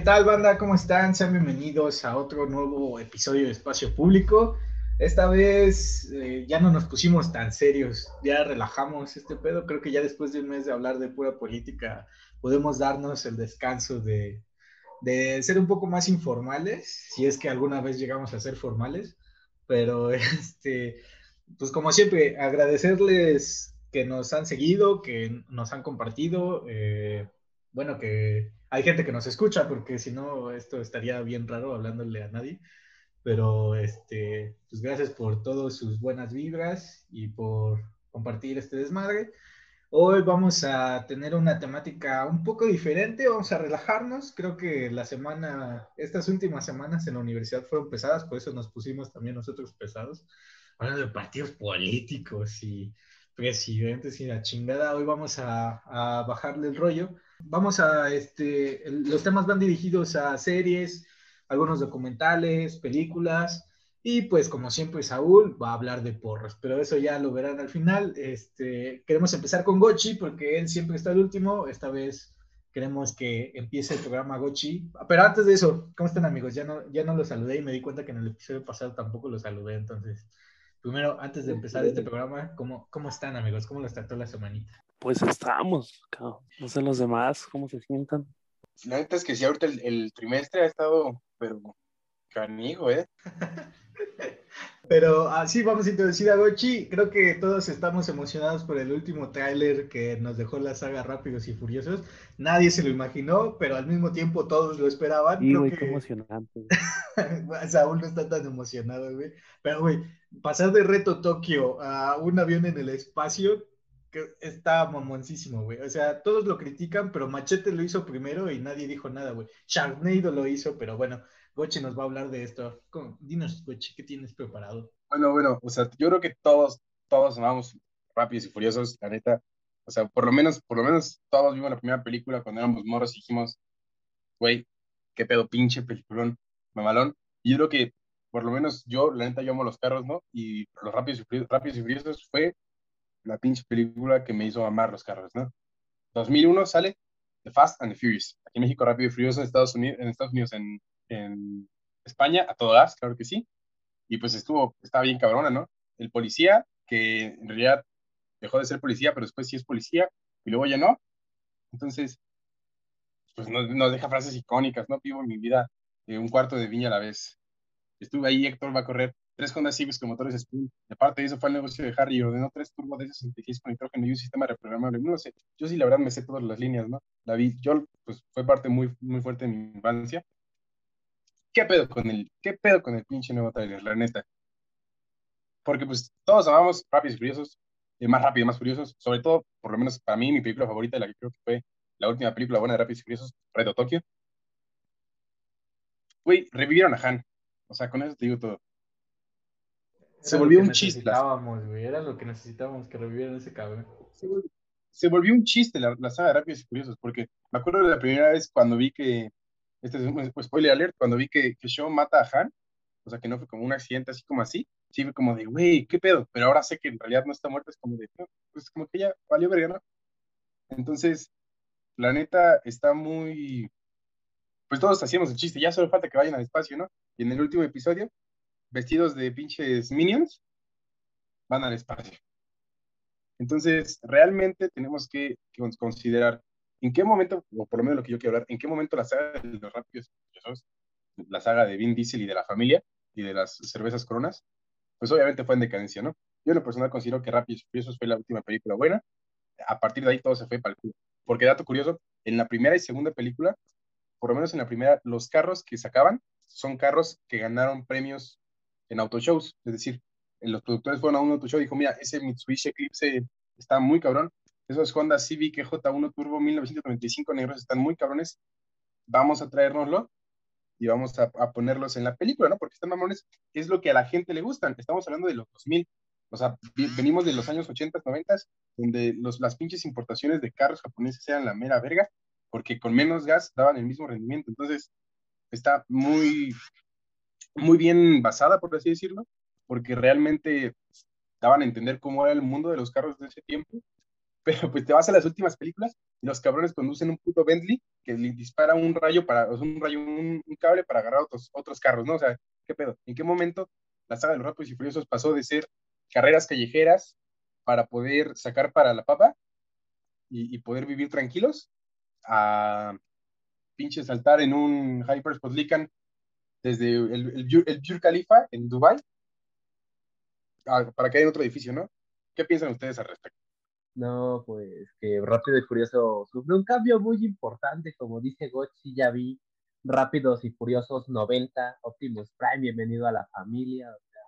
¿Qué tal, banda? ¿Cómo están? Sean bienvenidos a otro nuevo episodio de Espacio Público. Esta vez eh, ya no nos pusimos tan serios, ya relajamos este pedo. Creo que ya después de un mes de hablar de pura política, podemos darnos el descanso de, de ser un poco más informales, si es que alguna vez llegamos a ser formales. Pero, este, pues como siempre, agradecerles que nos han seguido, que nos han compartido. Eh, bueno, que hay gente que nos escucha, porque si no, esto estaría bien raro hablándole a nadie. Pero, este, pues gracias por todas sus buenas vibras y por compartir este desmadre. Hoy vamos a tener una temática un poco diferente, vamos a relajarnos. Creo que la semana, estas últimas semanas en la universidad fueron pesadas, por eso nos pusimos también nosotros pesados, hablando de partidos políticos y presidentes y la chingada. Hoy vamos a, a bajarle el rollo Vamos a, este, los temas van dirigidos a series, algunos documentales, películas, y pues como siempre Saúl va a hablar de porros, pero eso ya lo verán al final. Este, queremos empezar con Gochi porque él siempre está el último, esta vez queremos que empiece el programa Gochi. Pero antes de eso, ¿cómo están amigos? Ya no, ya no los saludé y me di cuenta que en el episodio pasado tampoco los saludé, entonces, primero, antes de empezar este programa, ¿cómo, cómo están amigos? ¿Cómo los trató la semanita? Pues estamos, no sé los demás cómo se sientan. La neta es que sí, ahorita el, trimestre ha estado, pero canijo, ¿eh? Pero así vamos a introducir a Gochi. Creo que todos estamos emocionados por el último tráiler que nos dejó la saga Rápidos y Furiosos. Nadie se lo imaginó, pero al mismo tiempo todos lo esperaban. Y, güey, qué emocionante. Saúl no está tan emocionado, güey. Pero, güey, pasar de Reto Tokio a un avión en el espacio, que está mamoncísimo, güey. O sea, todos lo critican, pero Machete lo hizo primero y nadie dijo nada, güey. Sharknado lo hizo, pero bueno, Goche nos va a hablar de esto. Dinos, Goche, ¿qué tienes preparado? Bueno, bueno, o sea, yo creo que todos, todos amamos Rápidos y Furiosos, la neta. O sea, por lo menos, por lo menos todos vimos la primera película cuando éramos morros y dijimos, güey, qué pedo, pinche peliculón, mamalón. Y yo creo que, por lo menos yo, la neta, yo amo los carros, ¿no? Y los Rápidos y Rápidos y Furiosos fue la pinche película que me hizo amar los carros, ¿no? 2001 sale The Fast and the Furious. Aquí en México, Rápido y Furioso, en Estados Unidos, en, Estados Unidos, en, en España, a todo gas, claro que sí. Y pues estuvo, estaba bien cabrona, ¿no? El policía, que en realidad dejó de ser policía, pero después sí es policía, y luego ya no. Entonces, pues nos, nos deja frases icónicas, ¿no? Vivo mi vida de un cuarto de viña a la vez. Estuve ahí, Héctor va a correr tres Honda Civics con motores Spoon. De aparte de eso fue el negocio de Harry y ordenó tres turbos de 66 con nitrógeno y un sistema reprogramable. No sé, yo sí la verdad me sé todas las líneas, ¿no? La vi, yo pues fue parte muy, muy fuerte de mi infancia. ¿Qué pedo con el, qué pedo con el pinche nuevo trailer, la neta? Porque pues todos amamos Rápidos y Furiosos, eh, más rápido, más furiosos, sobre todo, por lo menos para mí, mi película favorita, la que creo que fue la última película buena de Rápidos y Furiosos, Reto Tokio. Güey, revivieron a Han. O sea, con eso te digo todo se volvió un chiste. Era lo que necesitábamos, que revivieran ese cabrón. Se volvió, un chiste la, la, saga de Rápidos y Curiosos, porque me acuerdo de la primera vez cuando vi que, este es un spoiler alert, cuando vi que, que Shaw mata a Han, o sea, que no fue como un accidente así como así, sí fue como de, güey, ¿qué pedo? Pero ahora sé que en realidad no está muerto, es como de, pues como que ya valió verga, ¿no? Entonces, la neta está muy... Pues todos hacíamos el chiste, ya solo falta que vayan al espacio, ¿no? Y en el último episodio vestidos de pinches minions, van al espacio. Entonces, realmente tenemos que, considerar en qué momento, o por lo menos lo que yo quiero hablar, en qué momento la saga de los rápidos, la saga de Vin Diesel y de la familia y de las cervezas coronas, pues obviamente fue en decadencia, ¿no? Yo en lo personal considero que Rápidos y Furiosos fue la última película buena. A partir de ahí todo se fue para el culo. Porque dato curioso, en la primera y segunda película, por lo menos en la primera, los carros que sacaban son carros que ganaron premios en autoshows. Es decir, los productores fueron a un autoshow y dijo, mira, ese Mitsubishi Eclipse está muy cabrón. Esos Honda Civic J1 Turbo 1995 negros están muy cabrones. Vamos a traérnoslo y vamos a, ponerlos en la película, ¿no? Porque están mamones, es lo que a la gente le gustan. Estamos hablando de los 2000. O sea, venimos de los años 80, 90, donde los, las pinches importaciones de carros japoneses eran la mera verga, porque con menos gas daban el mismo rendimiento. Entonces, está muy, muy bien basada, por así decirlo, porque realmente daban a entender cómo era el mundo de los carros de ese tiempo Pero pues te vas a las últimas películas y los cabrones conducen un puto Bentley que le dispara un rayo para, o sea, un rayo, un, cable para agarrar otros, otros carros, ¿no? O sea, ¿qué pedo? ¿En qué momento la saga de los Rápidos y Furiosos pasó de ser carreras callejeras para poder sacar para la papa y, poder vivir tranquilos a pinche saltar en un Hypersport Lican desde el, el, el Khalifa en Dubai para caer en otro edificio, ¿no? ¿Qué piensan ustedes al respecto? No, pues que Rápido y Furioso sufrió un cambio muy importante, como dice Gochi, ya vi Rápidos y Furiosos 90, Optimus Prime, bienvenido a la familia, o sea,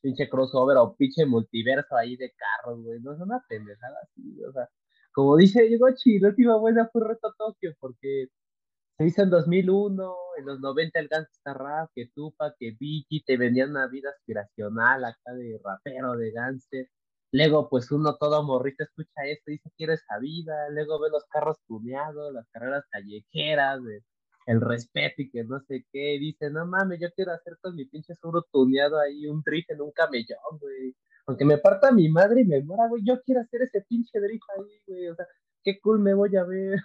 pinche crossover o pinche multiverso ahí de carros, güey, no es una pendejada así, o sea, como dice Gochi, la última buena fue Reto Tokio, porque se hizo en 2001, en los 90 el Gangsta Rap, que Tupac, que Biggie te vendían una vida aspiracional acá de rapero, de gangster. Luego, pues uno todo morrito escucha esto dice, quiero esa vida. Luego ve los carros tuneados, las carreras callejeras, el respeto y que no sé qué. Dice, no mames, yo quiero hacer con mi pinche seguro tuneado ahí un drift en un camellón, güey. Aunque me parta mi madre y me muera, güey, yo quiero hacer ese pinche drift ahí, güey. O sea, qué cool me voy a ver.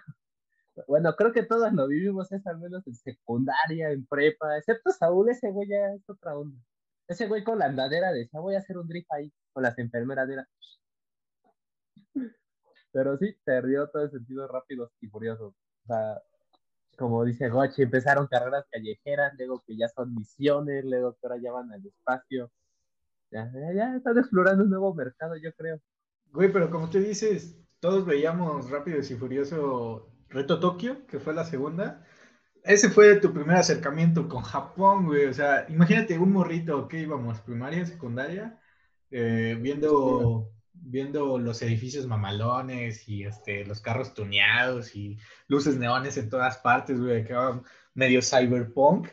Bueno, creo que todos lo vivimos eso, al menos en secundaria, en prepa, excepto Saúl, ese güey ya es otra onda. Ese güey con la andadera decía, voy a hacer un drift ahí, con las enfermeras era. Pero sí, perdió todo el sentido rápidos y furiosos. O sea, como dice Gochi, empezaron carreras callejeras, luego que ya son misiones, luego que ahora ya van al espacio. Ya están explorando un nuevo mercado, yo creo. Güey, pero como tú dices, todos veíamos Rápidos y Furioso Reto Tokio, que fue la segunda. Ese fue tu primer acercamiento con Japón, güey. O sea, imagínate un morrito que íbamos, primaria, secundaria, eh, viendo, viendo los edificios mamalones y este, los carros tuneados y luces neones en todas partes, güey, que medio cyberpunk.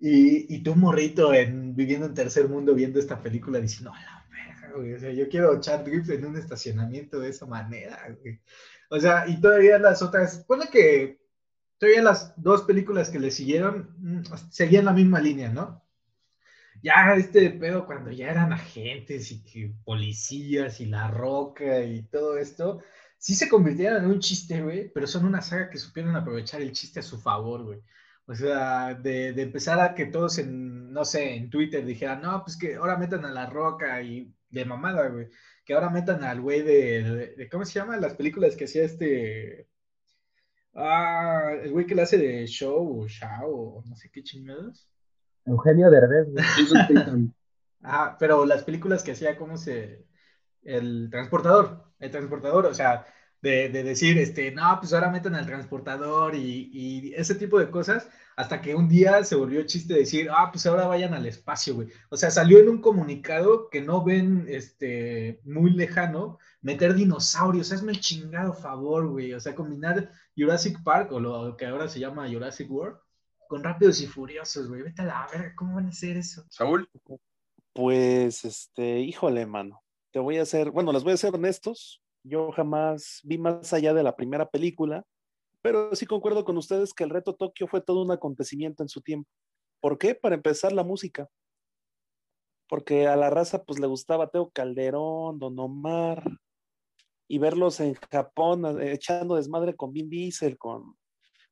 Y, y tú, morrito, en, viviendo en tercer mundo, viendo esta película, diciendo, a la verga, O sea, yo quiero echar drift en un estacionamiento de esa manera, güey. O sea, y todavía las otras, pone que todavía las dos películas que le siguieron mm, seguían la misma línea, ¿no? Ya este pedo cuando ya eran agentes y que policías y la roca y todo esto, sí se convirtieron en un chiste, güey, pero son una saga que supieron aprovechar el chiste a su favor, güey. O sea, de, de empezar a que todos en, no sé, en Twitter dijeran, no, pues que ahora metan a la roca y de mamada, güey que ahora metan al güey de, de, de, ¿cómo se llama? Las películas que hacía este, ah, el güey que le hace de show, o show, o no sé qué chingados. Eugenio Derbez, güey. ah, pero las películas que hacía, ¿cómo se, el transportador, el transportador, o sea, de, de, decir, este, no, pues ahora metan al transportador y, y, ese tipo de cosas, hasta que un día se volvió chiste decir, ah, pues ahora vayan al espacio, güey. O sea, salió en un comunicado que no ven, este, muy lejano, meter dinosaurios, hazme el chingado favor, güey. O sea, combinar Jurassic Park, o lo que ahora se llama Jurassic World, con Rápidos y Furiosos, güey. Vete a la verga, ¿cómo van a hacer eso? Saúl. Pues, este, híjole, mano. Te voy a hacer, bueno, les voy a ser honestos. Yo jamás vi más allá de la primera película, pero sí concuerdo con ustedes que el reto Tokio fue todo un acontecimiento en su tiempo. ¿Por qué? Para empezar, la música. Porque a la raza pues le gustaba Teo Calderón, Don Omar, y verlos en Japón eh, echando desmadre con Vin Diesel, con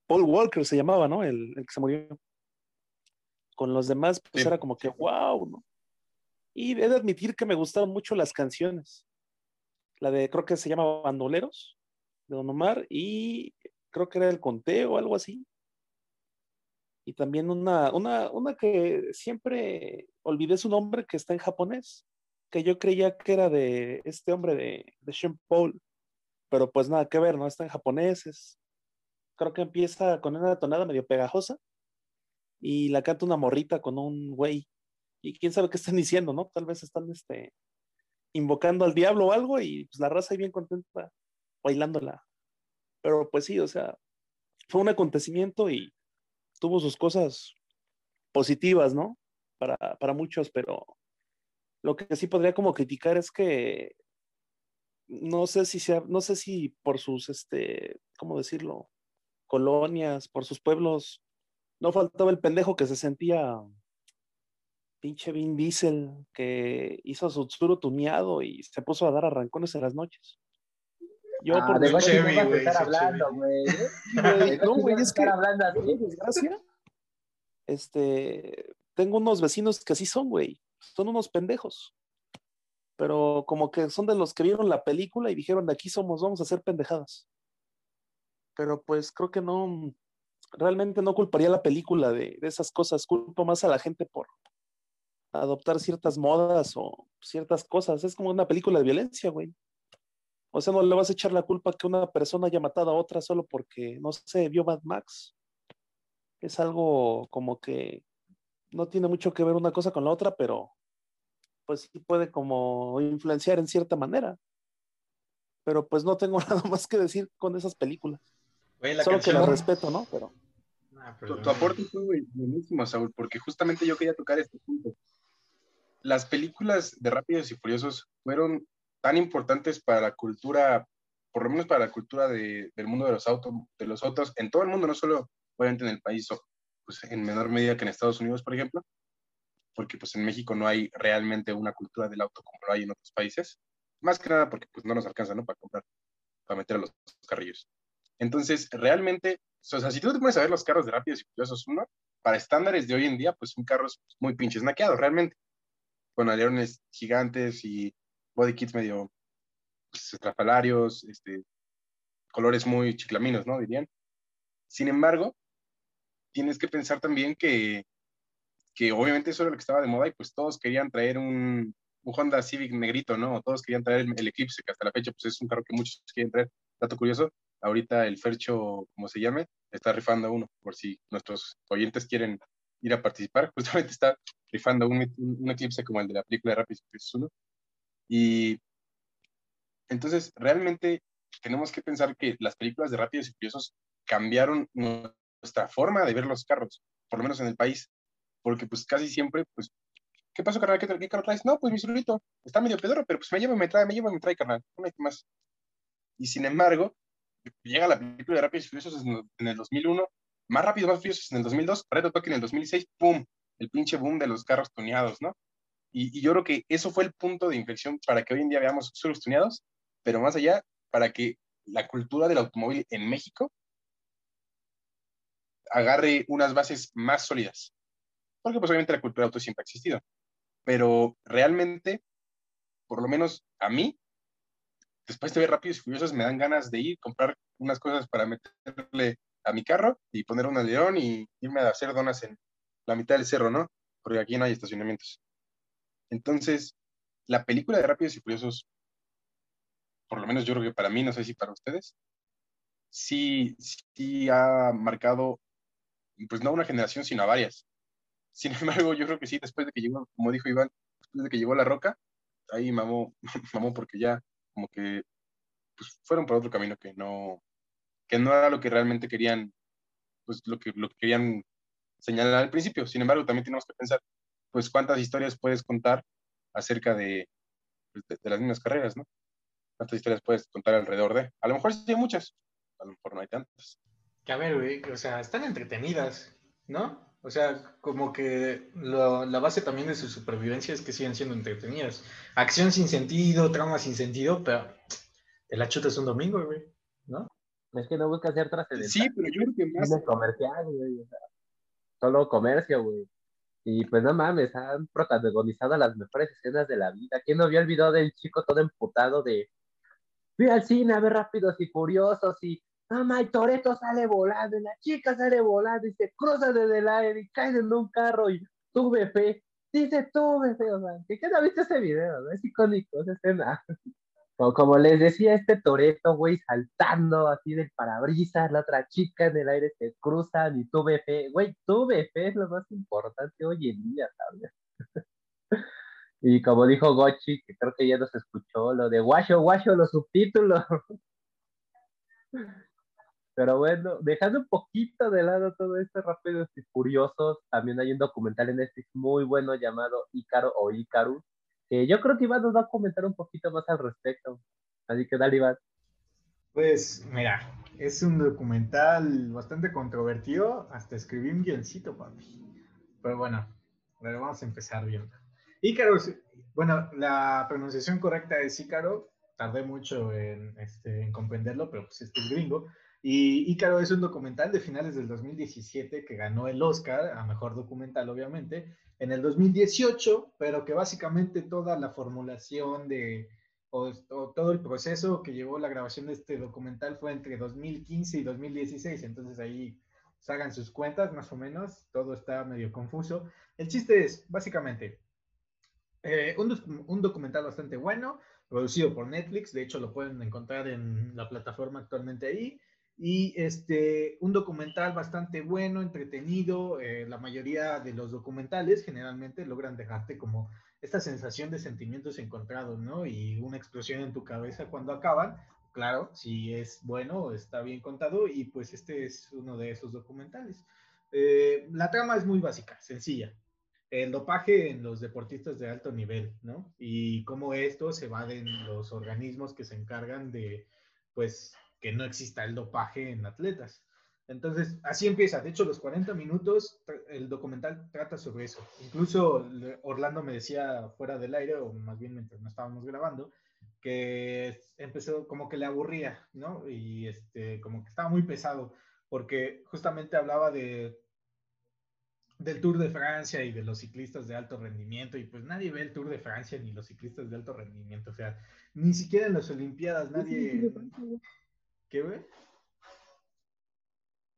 Paul Walker se llamaba, ¿no? El, el que se murió. Con los demás pues sí. era como que wow, ¿no? Y he de admitir que me gustaron mucho las canciones la de, creo que se llama Bandoleros, de Don Omar, y creo que era El Conteo o algo así. Y también una, una, una que siempre olvidé su nombre, que está en japonés, que yo creía que era de este hombre de, de Sean Paul, pero pues nada que ver, ¿no? Está en japonés, es, creo que empieza con una tonada medio pegajosa, y la canta una morrita con un güey, y quién sabe qué están diciendo, ¿no? Tal vez están, este, invocando al diablo o algo y pues la raza ahí bien contenta bailándola. Pero pues sí, o sea, fue un acontecimiento y tuvo sus cosas positivas, ¿no? Para, para muchos, pero lo que sí podría como criticar es que no sé si sea, no sé si por sus, este, ¿cómo decirlo? Colonias, por sus pueblos, no faltaba el pendejo que se sentía pinche Vin Diesel que hizo su tsuru tuneado y se puso a dar arrancones en las noches. Yo Ah, por de Guachi Chevy, no a güey, estar hablando, güey. ¿eh? Güey, no, güey, a es que- hablando así. desgracia, este, tengo unos vecinos que así son, güey. Son unos pendejos. Pero como que son de los que vieron la película y dijeron, de aquí somos, vamos a hacer pendejadas. Pero pues creo que no, realmente no culparía a la película de, de esas cosas. Culpo más a la gente por adoptar ciertas modas o ciertas cosas. Es como una película de violencia, güey. O sea, no le vas a echar la culpa que una persona haya matado a otra solo porque, no sé, vio Mad Max es algo como que no tiene mucho que ver una cosa con la otra, pero pues sí puede como influenciar en cierta manera. Pero pues no tengo nada más que decir con esas películas. Güey, la Solo que las respeto, ¿no? Pero Ah, Tu, aporte fue buenísimo, Saúl, porque justamente yo quería tocar este punto. Las películas de Rápidos y Furiosos fueron tan importantes para la cultura, por lo menos para la cultura de- del mundo de los, autos, de los autos, en todo el mundo, no solo obviamente en el país, pues en menor medida que en Estados Unidos, por ejemplo, porque pues en México no hay realmente una cultura del auto como lo hay en otros países, más que nada porque pues no nos alcanza, ¿no? Para comprar, para meter a los carrillos. Entonces, realmente, o sea, si tú te pones a ver los carros de Rápidos y Furiosos 1, para estándares de hoy en día, pues son carros muy pinches naqueados, realmente, con alerones gigantes y body kits medio pues, estrafalarios, este, colores muy chiclaminos, ¿no? Dirían. Sin embargo, tienes que pensar también que, que obviamente eso era lo que estaba de moda y pues todos querían traer un, un Honda Civic negrito, ¿no? Todos querían traer el, Eclipse, que hasta la fecha pues es un carro que muchos quieren traer. Dato curioso, ahorita el Fercho, como se llame, está rifando uno, por si nuestros oyentes quieren ir a participar. Justamente está rifando un, un, Eclipse como el de la película de Rápidos y Furiosos 1. Y entonces, realmente tenemos que pensar que las películas de Rápidos y Furiosos cambiaron nuestra forma de ver los carros, por lo menos en el país, porque pues casi siempre, pues, ¿qué pasó, carnal? ¿Qué, qué carro traes? No, pues mi solito, está medio pedoro, pero pues me lleva y me trae, me lleva y me trae, carnal, no hay más. Y sin embargo, llega la película de Rápidos y Furiosos en, el 2001, más Rápidos, más Furiosos en el 2002, Reto Tokio en el 2006, ¡pum! El pinche boom de los carros tuneados, ¿no? Y, yo creo que eso fue el punto de inflexión para que hoy en día veamos suelos tuneados, pero más allá, para que la cultura del automóvil en México agarre unas bases más sólidas. Porque pues obviamente la cultura del auto siempre ha existido. Pero realmente, por lo menos a mí, después de ver Rápidos y Furiosos, me dan ganas de ir, comprar unas cosas para meterle a mi carro y poner un alerón y irme a hacer donas en la mitad del cerro, ¿no? Porque aquí no hay estacionamientos. Entonces, la película de Rápidos y Furiosos, por lo menos yo creo que para mí, no sé si para ustedes, sí, sí ha marcado, pues no una generación, sino a varias. Sin embargo, yo creo que sí, después de que llegó, como dijo Iván, después de que llegó La Roca, ahí mamó, mamó porque ya como que pues, fueron por otro camino que no, que no era lo que realmente querían, pues lo que, lo que querían señalar al principio. Sin embargo, también tenemos que pensar, pues cuántas historias puedes contar acerca de, pues, de, de las mismas carreras, ¿no? ¿Cuántas historias puedes contar alrededor de? A lo mejor sí hay muchas, a lo mejor no hay tantas. Que a ver, güey, o sea, están entretenidas, ¿no? O sea, como que lo- la base también de su supervivencia es que siguen siendo entretenidas. Acción sin sentido, trama sin sentido, pero te la chutas un domingo, güey, ¿no? Es que no busca ser trascendental. Sí, pero yo creo que más, comercial, güey. o sea, solo comercio, güey. Y pues no mames, han protagonizado las mejores escenas de la vida. ¿Quién no vio el video del chico todo emputado de fui al cine a ver rápidos y furiosos y mamá, el Toreto sale volando y la chica sale volando y se cruza desde el aire y cae en un carro y tuve fe. Dice tuve fe, o sea, que ¿quién ha visto ese video? no? Es icónico esa escena. Como, como les decía, este Toreto, güey, saltando así del parabrisas, la otra chica en el aire se cruzan y tuve fe. Güey, tuve fe es lo más importante hoy en día, ¿sabes? y como dijo Gochi, que creo que ya nos escuchó, lo de guacho, guacho, los subtítulos. Pero bueno, dejando un poquito de lado todo esto, rápidos y furiosos, también hay un documental en Netflix muy bueno llamado Ícaro o Ícarus, que yo creo que Iván nos va a comentar un poquito más al respecto. Así que dale, Iván. Pues mira, es un documental bastante controvertido, hasta escribí un guioncito, papi. Pero bueno, ver, vamos a empezar viendo. Ícaro, bueno, la pronunciación correcta es Ícaro, tardé mucho en, este, en comprenderlo, pero pues este es gringo. Y Ícaro es un documental de finales del 2017 que ganó el Oscar a mejor documental, obviamente, en el 2018, pero que básicamente toda la formulación de, o, todo el proceso que llevó la grabación de este documental fue entre 2015 y 2016, entonces ahí hagan sus cuentas más o menos, todo está medio confuso. El chiste es, básicamente, eh, un, un, documental bastante bueno, producido por Netflix, de hecho lo pueden encontrar en la plataforma actualmente ahí, y este, un documental bastante bueno, entretenido. Eh, la mayoría de los documentales generalmente logran dejarte como esta sensación de sentimientos encontrados, ¿no? Y una explosión en tu cabeza cuando acaban. Claro, si es bueno, está bien contado y pues este es uno de esos documentales. Eh, la trama es muy básica, sencilla. El dopaje en los deportistas de alto nivel, ¿no? Y cómo esto se va en los organismos que se encargan de, pues, que no exista el dopaje en atletas. Entonces, así empieza. De hecho, los 40 minutos, el documental trata sobre eso. Incluso Orlando me decía fuera del aire, o más bien mientras no estábamos grabando, que empezó como que le aburría, ¿no? Y este, como que estaba muy pesado, porque justamente hablaba de del Tour de Francia y de los ciclistas de alto rendimiento, y pues nadie ve el Tour de Francia ni los ciclistas de alto rendimiento, o sea, ni siquiera en las Olimpiadas nadie... ¿Qué, ve?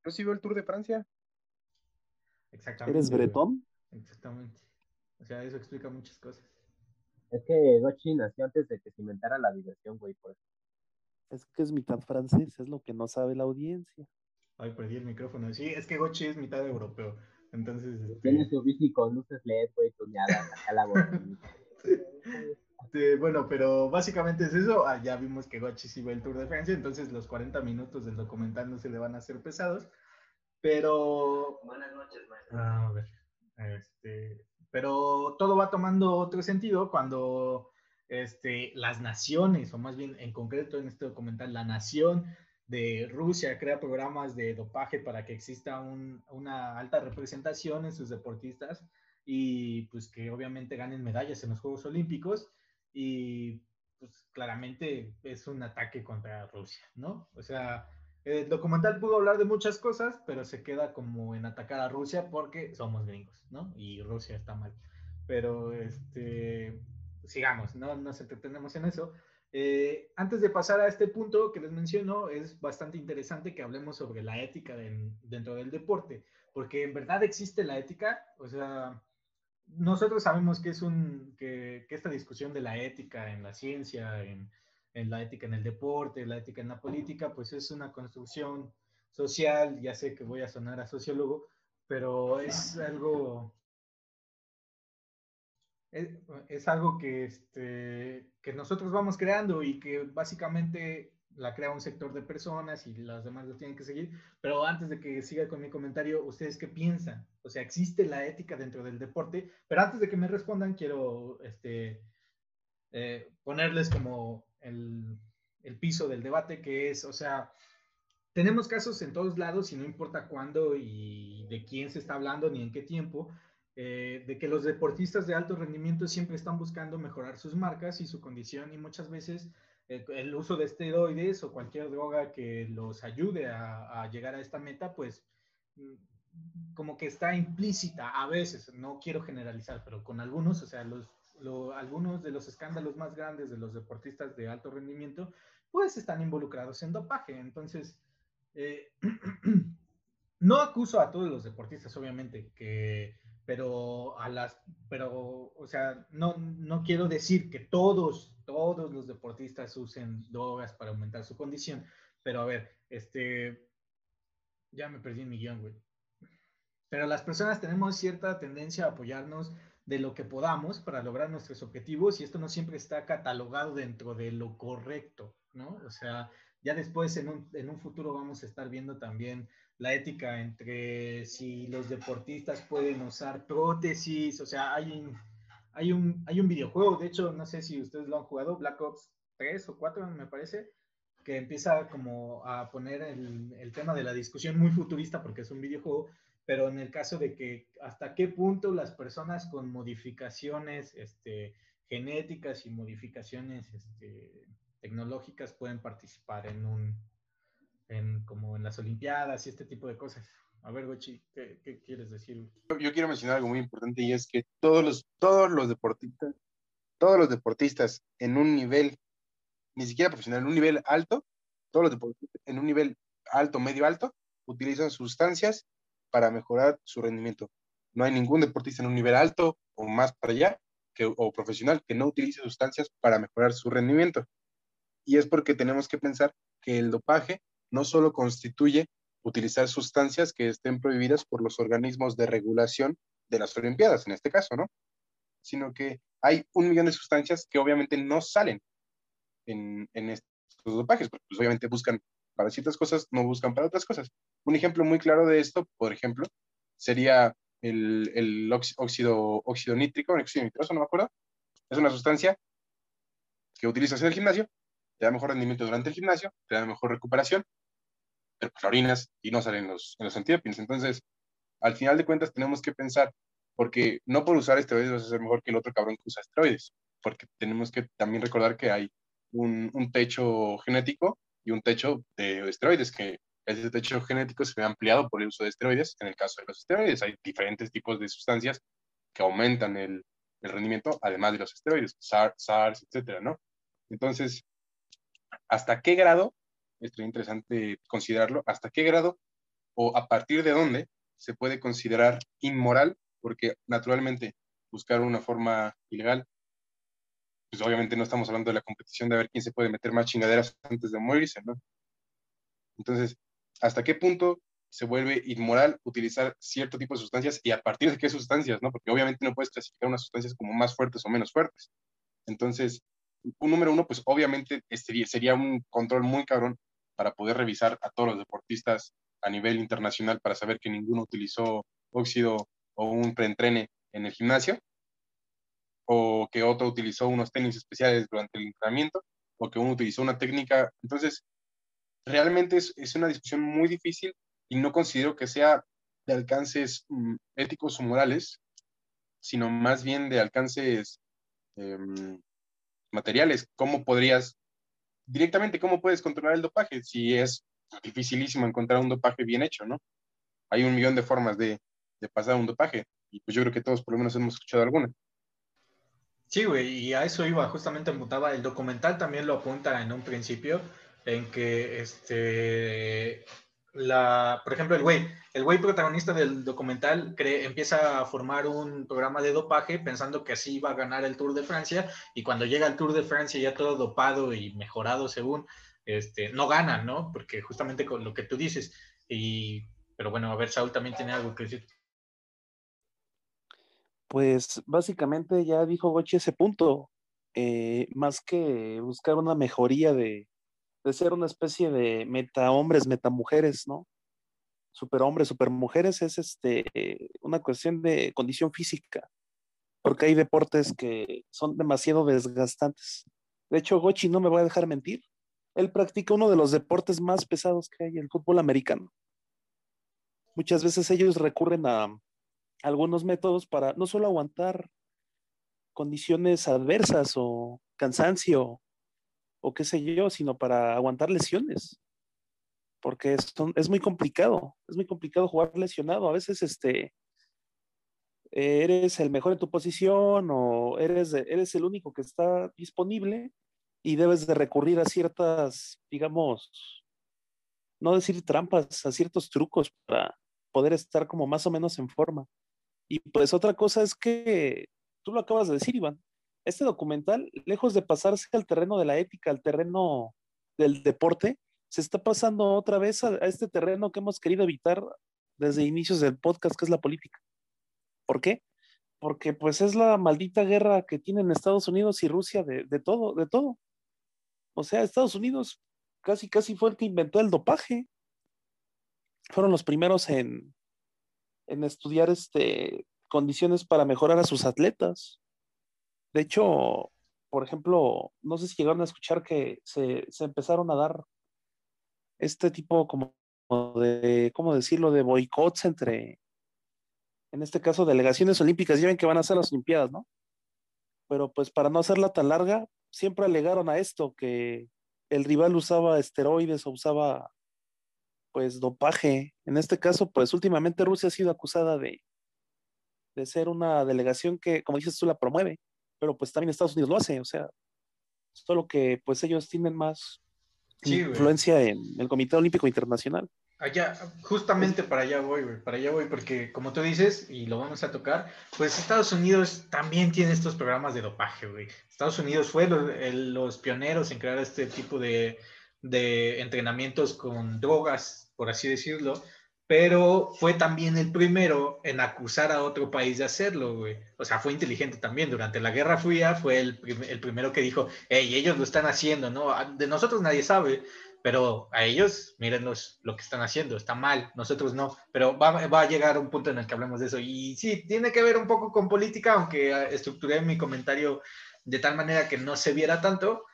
Yo sí veo el Tour de Francia. Exactamente. ¿Eres bretón? Exactamente. O sea, eso explica muchas cosas. Es que Gochi nació antes de que se inventara la diversión, güey, por eso. Es que es mitad francés, es lo que no sabe la audiencia. Ay, perdí el micrófono. Sí, es que Gochi es mitad europeo. Entonces. Este Tiene su bici con luces LED, güey, tuneadas, acá la Este, bueno, pero básicamente es eso. Ah, ya vimos que Gochi sí ve el Tour de Francia, entonces los 40 minutos del documental no se le van a hacer pesados. Pero. Buenas noches, maestro. Ah, a ver. Este, pero todo va tomando otro sentido cuando este, las naciones, o más bien en concreto en este documental, la nación de Rusia crea programas de dopaje para que exista una alta representación en sus deportistas y pues que obviamente ganen medallas en los Juegos Olímpicos y pues claramente es un ataque contra Rusia, ¿no? O sea, el documental pudo hablar de muchas cosas, pero se queda como en atacar a Rusia porque somos gringos, ¿no? Y Rusia está mal. Pero, este, sigamos, no nos entretenemos en eso. Eh, antes de pasar a este punto que les menciono, es bastante interesante que hablemos sobre la ética dentro del deporte, porque en verdad existe la ética, o sea, nosotros sabemos que es un, que, esta discusión de la ética en la ciencia, en, en, la ética en el deporte, la ética en la política, pues es una construcción social, ya sé que voy a sonar a sociólogo, pero es algo, es, algo que, este, que nosotros vamos creando y que básicamente la crea un sector de personas y las demás lo tienen que seguir. Pero antes de que siga con mi comentario, ¿ustedes qué piensan? O sea, ¿existe la ética dentro del deporte? Pero antes de que me respondan, quiero este, eh, ponerles como el, el, piso del debate, que es, o sea, tenemos casos en todos lados y no importa cuándo y de quién se está hablando ni en qué tiempo. Eh, de que los deportistas de alto rendimiento siempre están buscando mejorar sus marcas y su condición y muchas veces el, uso de esteroides o cualquier droga que los ayude a, llegar a esta meta, pues mm, como que está implícita a veces, no quiero generalizar, pero con algunos, o sea, los, algunos de los escándalos más grandes de los deportistas de alto rendimiento, pues están involucrados en dopaje. Entonces, eh, no acuso a todos los deportistas, obviamente, que pero a las, pero, o sea, no, no quiero decir que todos, todos los deportistas usen drogas para aumentar su condición, pero a ver, este, ya me perdí en mi guion, güey. Pero las personas tenemos cierta tendencia a apoyarnos de lo que podamos para lograr nuestros objetivos y esto no siempre está catalogado dentro de lo correcto, ¿no? O sea, ya después en un, en un futuro vamos a estar viendo también la ética entre si los deportistas pueden usar prótesis, o sea, hay hay un, hay un videojuego, de hecho, no sé si ustedes lo han jugado, Black Ops 3 o 4 me parece, que empieza como a poner el, el tema de la discusión muy futurista porque es un videojuego, pero en el caso de que hasta qué punto las personas con modificaciones este, genéticas y modificaciones este, tecnológicas pueden participar en un, en, como en las Olimpiadas y este tipo de cosas. A ver, Gochi, ¿qué, qué quieres decir? Yo, quiero mencionar algo muy importante y es que todos los, todos los deportistas, todos los deportistas en un nivel, ni siquiera profesional, en un nivel alto, todos los deportistas en un nivel alto, medio alto, utilizan sustancias para mejorar su rendimiento. No hay ningún deportista en un nivel alto o más para allá que, o profesional que no utilice sustancias para mejorar su rendimiento. Y es porque tenemos que pensar que el dopaje no solo constituye utilizar sustancias que estén prohibidas por los organismos de regulación de las Olimpiadas, en este caso, ¿no? Sino que hay un millón de sustancias que obviamente no salen en, en estos dopajes, porque pues, obviamente buscan para ciertas cosas, no buscan para otras cosas. Un ejemplo muy claro de esto, por ejemplo, sería el, el óxido, óxido nítrico, óxido nitroso, no me acuerdo. Es una sustancia que utilizas en el gimnasio, te da mejor rendimiento durante el gimnasio, te da mejor recuperación, pero y no salen los, en los antidopings. Entonces, al final de cuentas tenemos que pensar, porque no por usar esteroides vas a ser mejor que el otro cabrón que usa esteroides, porque tenemos que también recordar que hay un, un techo genético y un techo de esteroides, que ese techo genético se ve ampliado por el uso de esteroides. En el caso de los esteroides, hay diferentes tipos de sustancias que aumentan el, el rendimiento, además de los esteroides, SARS, SARS, etcétera, ¿no? Entonces, ¿hasta qué grado es interesante considerarlo, hasta qué grado o a partir de dónde se puede considerar inmoral, porque naturalmente buscar una forma ilegal, pues obviamente no estamos hablando de la competición de ver quién se puede meter más chingaderas antes de morirse, ¿no? Entonces, ¿hasta qué punto se vuelve inmoral utilizar cierto tipo de sustancias y a partir de qué sustancias, ¿no? Porque obviamente no puedes clasificar unas sustancias como más fuertes o menos fuertes. Entonces, un número uno, pues obviamente sería, sería un control muy cabrón para poder revisar a todos los deportistas a nivel internacional para saber que ninguno utilizó óxido o un preentrene en el gimnasio, o que otro utilizó unos tenis especiales durante el entrenamiento, o que uno utilizó una técnica. Entonces, realmente es, es una discusión muy difícil y no considero que sea de alcances mm, éticos o morales, sino más bien de alcances em, materiales. ¿Cómo podrías directamente cómo puedes controlar el dopaje si es dificilísimo encontrar un dopaje bien hecho, ¿no? Hay un millón de formas de, de pasar un dopaje y pues yo creo que todos por lo menos hemos escuchado alguna. Sí, güey, y a eso iba, justamente mutaba. El documental también lo apunta en un principio, en que este la, por ejemplo, el güey, el güey protagonista del documental cree, empieza a formar un programa de dopaje pensando que así iba a ganar el Tour de Francia y cuando llega al Tour de Francia ya todo dopado y mejorado según, este, no gana, ¿no? Porque justamente con lo que tú dices. Y, pero bueno, a ver, Saúl también tiene algo que decir. Pues básicamente ya dijo Gochi ese punto. Eh, más que buscar una mejoría de, de ser una especie de meta hombres, meta mujeres, ¿no? Superhombres, supermujeres es este, una cuestión de condición física, porque hay deportes que son demasiado desgastantes. De hecho, Gochi no me voy a dejar mentir. Él practica uno de los deportes más pesados que hay, el fútbol americano. Muchas veces ellos recurren a algunos métodos para no solo aguantar condiciones adversas o cansancio o qué sé yo, sino para aguantar lesiones. Porque es, es muy complicado, es muy complicado jugar lesionado. A veces este, eres el mejor en tu posición o eres, eres el único que está disponible y debes de recurrir a ciertas, digamos, no decir trampas, a ciertos trucos para poder estar como más o menos en forma. Y pues otra cosa es que, tú lo acabas de decir, Iván, este documental, lejos de pasarse al terreno de la ética, al terreno del deporte, se está pasando otra vez a, este terreno que hemos querido evitar desde inicios del podcast, que es la política. ¿Por qué? Porque pues es la maldita guerra que tienen Estados Unidos y Rusia de, de todo, de todo. O sea, Estados Unidos casi, casi fue el que inventó el dopaje. Fueron los primeros en, en estudiar este, condiciones para mejorar a sus atletas. De hecho, por ejemplo, no sé si llegaron a escuchar que se, empezaron a dar este tipo como de, ¿cómo decirlo?, de boicots entre, en este caso, delegaciones olímpicas. Ya ven que van a hacer las Olimpiadas, ¿no? Pero pues para no hacerla tan larga, siempre alegaron a esto, que el rival usaba esteroides o usaba pues dopaje. En este caso, pues últimamente Rusia ha sido acusada de, de ser una delegación que, como dices tú, la promueve, pero pues también Estados Unidos lo hace, o sea, solo que pues ellos tienen más influencia en el Comité Olímpico Internacional. Allá, justamente para allá voy, güey, para allá voy, porque como tú dices, y lo vamos a tocar, pues Estados Unidos también tiene estos programas de dopaje, güey. Estados Unidos fue los, pioneros en crear este tipo de, de entrenamientos con drogas, por así decirlo, pero fue también el primero en acusar a otro país de hacerlo, güey. O sea, fue inteligente también. Durante la Guerra Fría fue el, el primero que dijo, hey, ellos lo están haciendo, ¿no? De nosotros nadie sabe, pero a ellos, mírenos lo que están haciendo, está mal, nosotros no, pero va, va, a llegar un punto en el que hablemos de eso. Y sí, tiene que ver un poco con política, aunque ah, estructuré mi comentario de tal manera que no se viera tanto,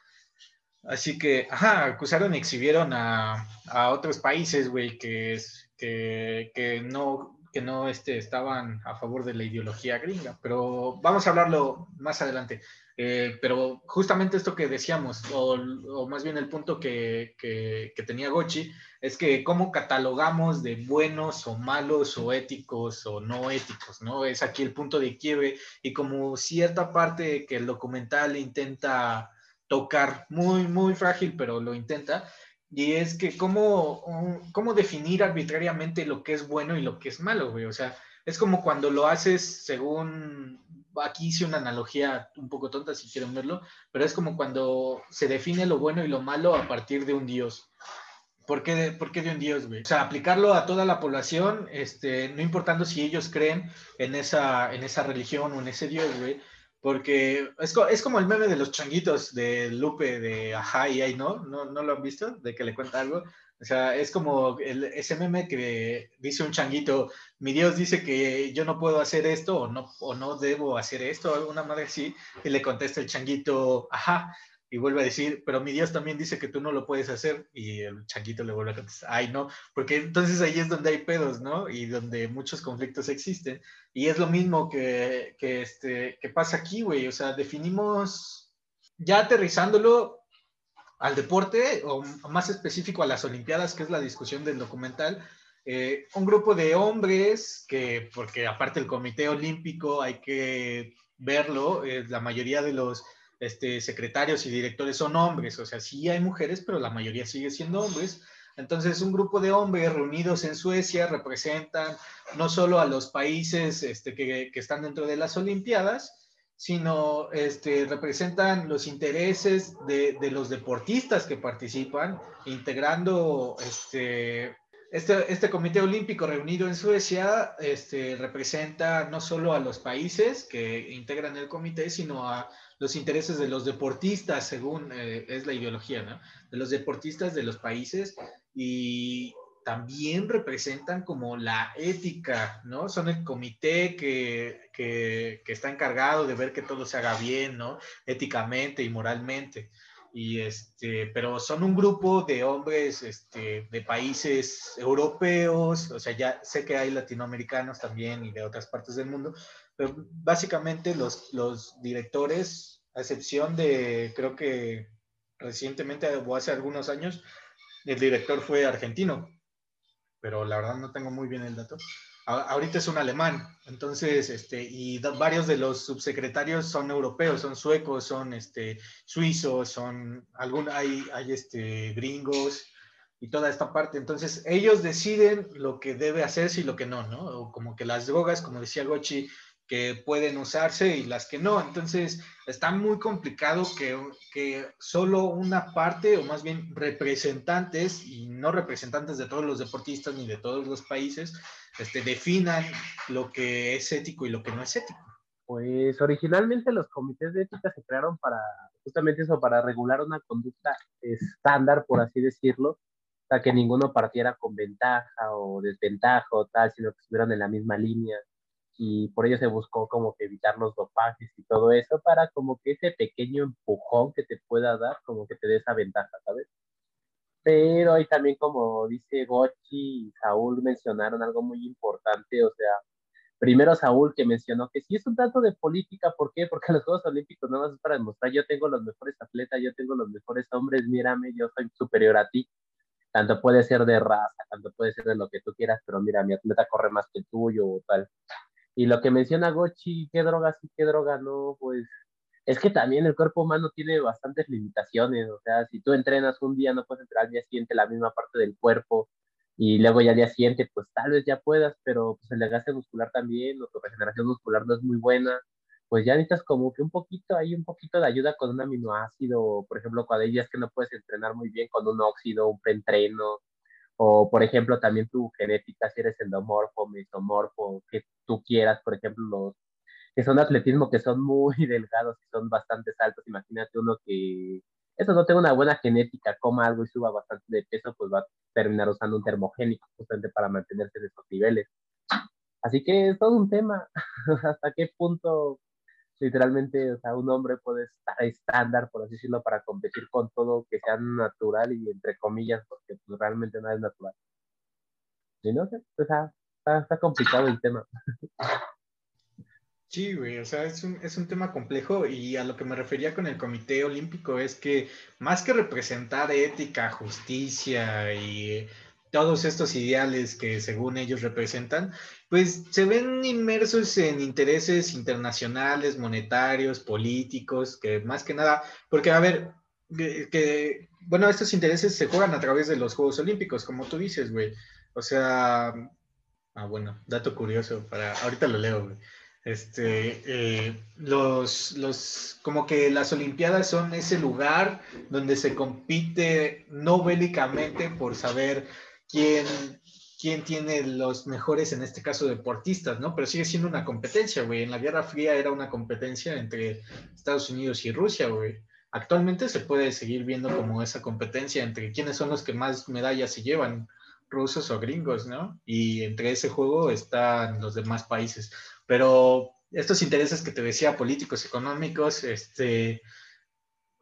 Así que, ajá, acusaron y exhibieron a, a otros países, güey, que, que, no, que no este, estaban a favor de la ideología gringa. Pero vamos a hablarlo más adelante. Eh, pero justamente esto que decíamos, o, o más bien el punto que, que, que, tenía Gochi, es que cómo catalogamos de buenos o malos o éticos o no éticos, ¿no? Es aquí el punto de quiebre y como cierta parte que el documental intenta tocar, muy, muy frágil, pero lo intenta. Y es que cómo, cómo definir arbitrariamente lo que es bueno y lo que es malo, güey. O sea, es como cuando lo haces según, aquí hice una analogía un poco tonta si quieren verlo, pero es como cuando se define lo bueno y lo malo a partir de un dios. ¿Por qué, ¿Por qué de un dios, güey? O sea, aplicarlo a toda la población, este, no importando si ellos creen en esa, en esa religión o en ese dios, güey, porque es, es, como el meme de los changuitos de Lupe de Ajá y ahí, ¿no? ¿no? ¿No lo han visto? De que le cuenta algo. O sea, es como el, ese meme que dice un changuito, mi Dios dice que yo no puedo hacer esto o no, o no debo hacer esto, alguna madre así, y le contesta el changuito, ajá, y vuelve a decir, pero mi Dios también dice que tú no lo puedes hacer, y el changuito le vuelve a contestar, ay, no, porque entonces ahí es donde hay pedos, ¿no? Y donde muchos conflictos existen, y es lo mismo que, que, este, que pasa aquí, güey, o sea, definimos, ya aterrizándolo al deporte, o más específico a las Olimpiadas, que es la discusión del documental, eh, un grupo de hombres que, porque aparte el Comité Olímpico hay que verlo, eh, la mayoría de los este, secretarios y directores son hombres, o sea, sí hay mujeres, pero la mayoría sigue siendo hombres. Entonces, un grupo de hombres reunidos en Suecia representan no solo a los países este, que, están dentro de las Olimpiadas, sino este, representan los intereses de, los deportistas que participan, integrando este, este, este, comité olímpico reunido en Suecia este, representa no solo a los países que integran el comité, sino a los intereses de los deportistas, según eh, es la ideología, ¿no? De los deportistas de los países y también representan como la ética, ¿no? Son el comité que, que, que, está encargado de ver que todo se haga bien, ¿no? Éticamente y moralmente. Y este, pero son un grupo de hombres este, de países europeos, o sea, ya sé que hay latinoamericanos también y de otras partes del mundo, pero básicamente los, los directores, a excepción de, creo que recientemente o hace algunos años, el director fue argentino, pero la verdad no tengo muy bien el dato. ahorita es un alemán, entonces, este, y varios de los subsecretarios son europeos, son suecos, son este, suizos, son, algún, hay, hay este, gringos y toda esta parte. Entonces, ellos deciden lo que debe hacerse y lo que no, ¿no? O como que las drogas, como decía Gochi, que pueden usarse y las que no. Entonces, está muy complicado que, que, solo una parte, o más bien representantes, y no representantes de todos los deportistas ni de todos los países, este, definan lo que es ético y lo que no es ético. Pues originalmente los comités de ética se crearon para justamente eso, para regular una conducta estándar, por así decirlo, para que ninguno partiera con ventaja o desventaja o tal, sino que estuvieran en la misma línea y por ello se buscó como que evitar los dopajes y todo eso para como que ese pequeño empujón que te pueda dar, como que te dé esa ventaja, ¿sabes? Pero ahí también como dice Gochi y Saúl mencionaron algo muy importante, o sea, primero Saúl que mencionó que sí es un dato de política, ¿por qué? Porque los Juegos Olímpicos no es para demostrar, yo tengo los mejores atletas, yo tengo los mejores hombres, mírame, yo soy superior a ti. Tanto puede ser de raza, tanto puede ser de lo que tú quieras, pero mira, mi atleta corre más que el tuyo o tal. Y lo que menciona Gochi, ¿qué droga sí, qué droga no? Pues es que también el cuerpo humano tiene bastantes limitaciones, o sea, si tú entrenas un día, no puedes entrenar al día siguiente la misma parte del cuerpo, y luego ya al día siguiente, pues tal vez ya puedas, pero pues el desgaste muscular también, o tu regeneración muscular no es muy buena, pues ya necesitas como que un poquito, hay un poquito de ayuda con un aminoácido, por ejemplo, cuando hay días que no puedes entrenar muy bien con un óxido, un preentreno, o por ejemplo también tu genética, si eres endomorfo, mesomorfo, que tú quieras, por ejemplo, los que son atletismo, que son muy delgados y son bastante altos, imagínate uno que eso no tenga una buena genética, coma algo y suba bastante de peso, pues va a terminar usando un termogénico justamente para mantenerse en esos niveles. Así que es todo un tema. ¿Hasta qué punto literalmente o sea, un hombre puede estar estándar, por así decirlo, para competir con todo que sea natural y entre comillas, porque pues, realmente no es natural? Y no o sea, está, está complicado el tema. Sí, güey, o sea, es un, es un tema complejo y a lo que me refería con el Comité Olímpico es que más que representar ética, justicia y todos estos ideales que según ellos representan, pues se ven inmersos en intereses internacionales, monetarios, políticos, que más que nada, porque a ver, que, bueno, estos intereses se juegan a través de los Juegos Olímpicos, como tú dices, güey. O sea, ah, bueno, dato curioso para, ahorita lo leo, güey. Este, eh, los, los, como que las Olimpiadas son ese lugar donde se compite no bélicamente por saber quién, quién tiene los mejores, en este caso, deportistas, ¿no? Pero sigue siendo una competencia, güey. En la Guerra Fría era una competencia entre Estados Unidos y Rusia, güey. Actualmente se puede seguir viendo como esa competencia entre quiénes son los que más medallas se llevan, rusos o gringos, ¿no? Y entre ese juego están los demás países. Pero estos intereses que te decía, políticos, económicos, este,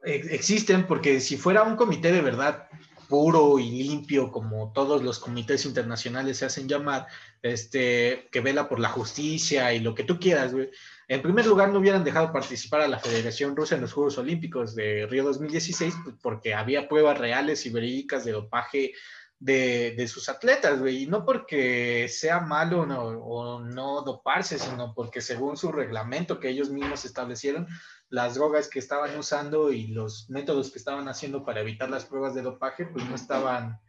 existen porque si fuera un comité de verdad puro y limpio, como todos los comités internacionales se hacen llamar, este, que vela por la justicia y lo que tú quieras, güey. En primer lugar, no hubieran dejado participar a la Federación Rusa en los Juegos Olímpicos de Río 2016 pues, porque había pruebas reales y verídicas de dopaje de, sus atletas, güey. Y no porque sea malo o no doparse, sino porque según su reglamento que ellos mismos establecieron, las drogas que estaban usando y los métodos que estaban haciendo para evitar las pruebas de dopaje, pues no estaban,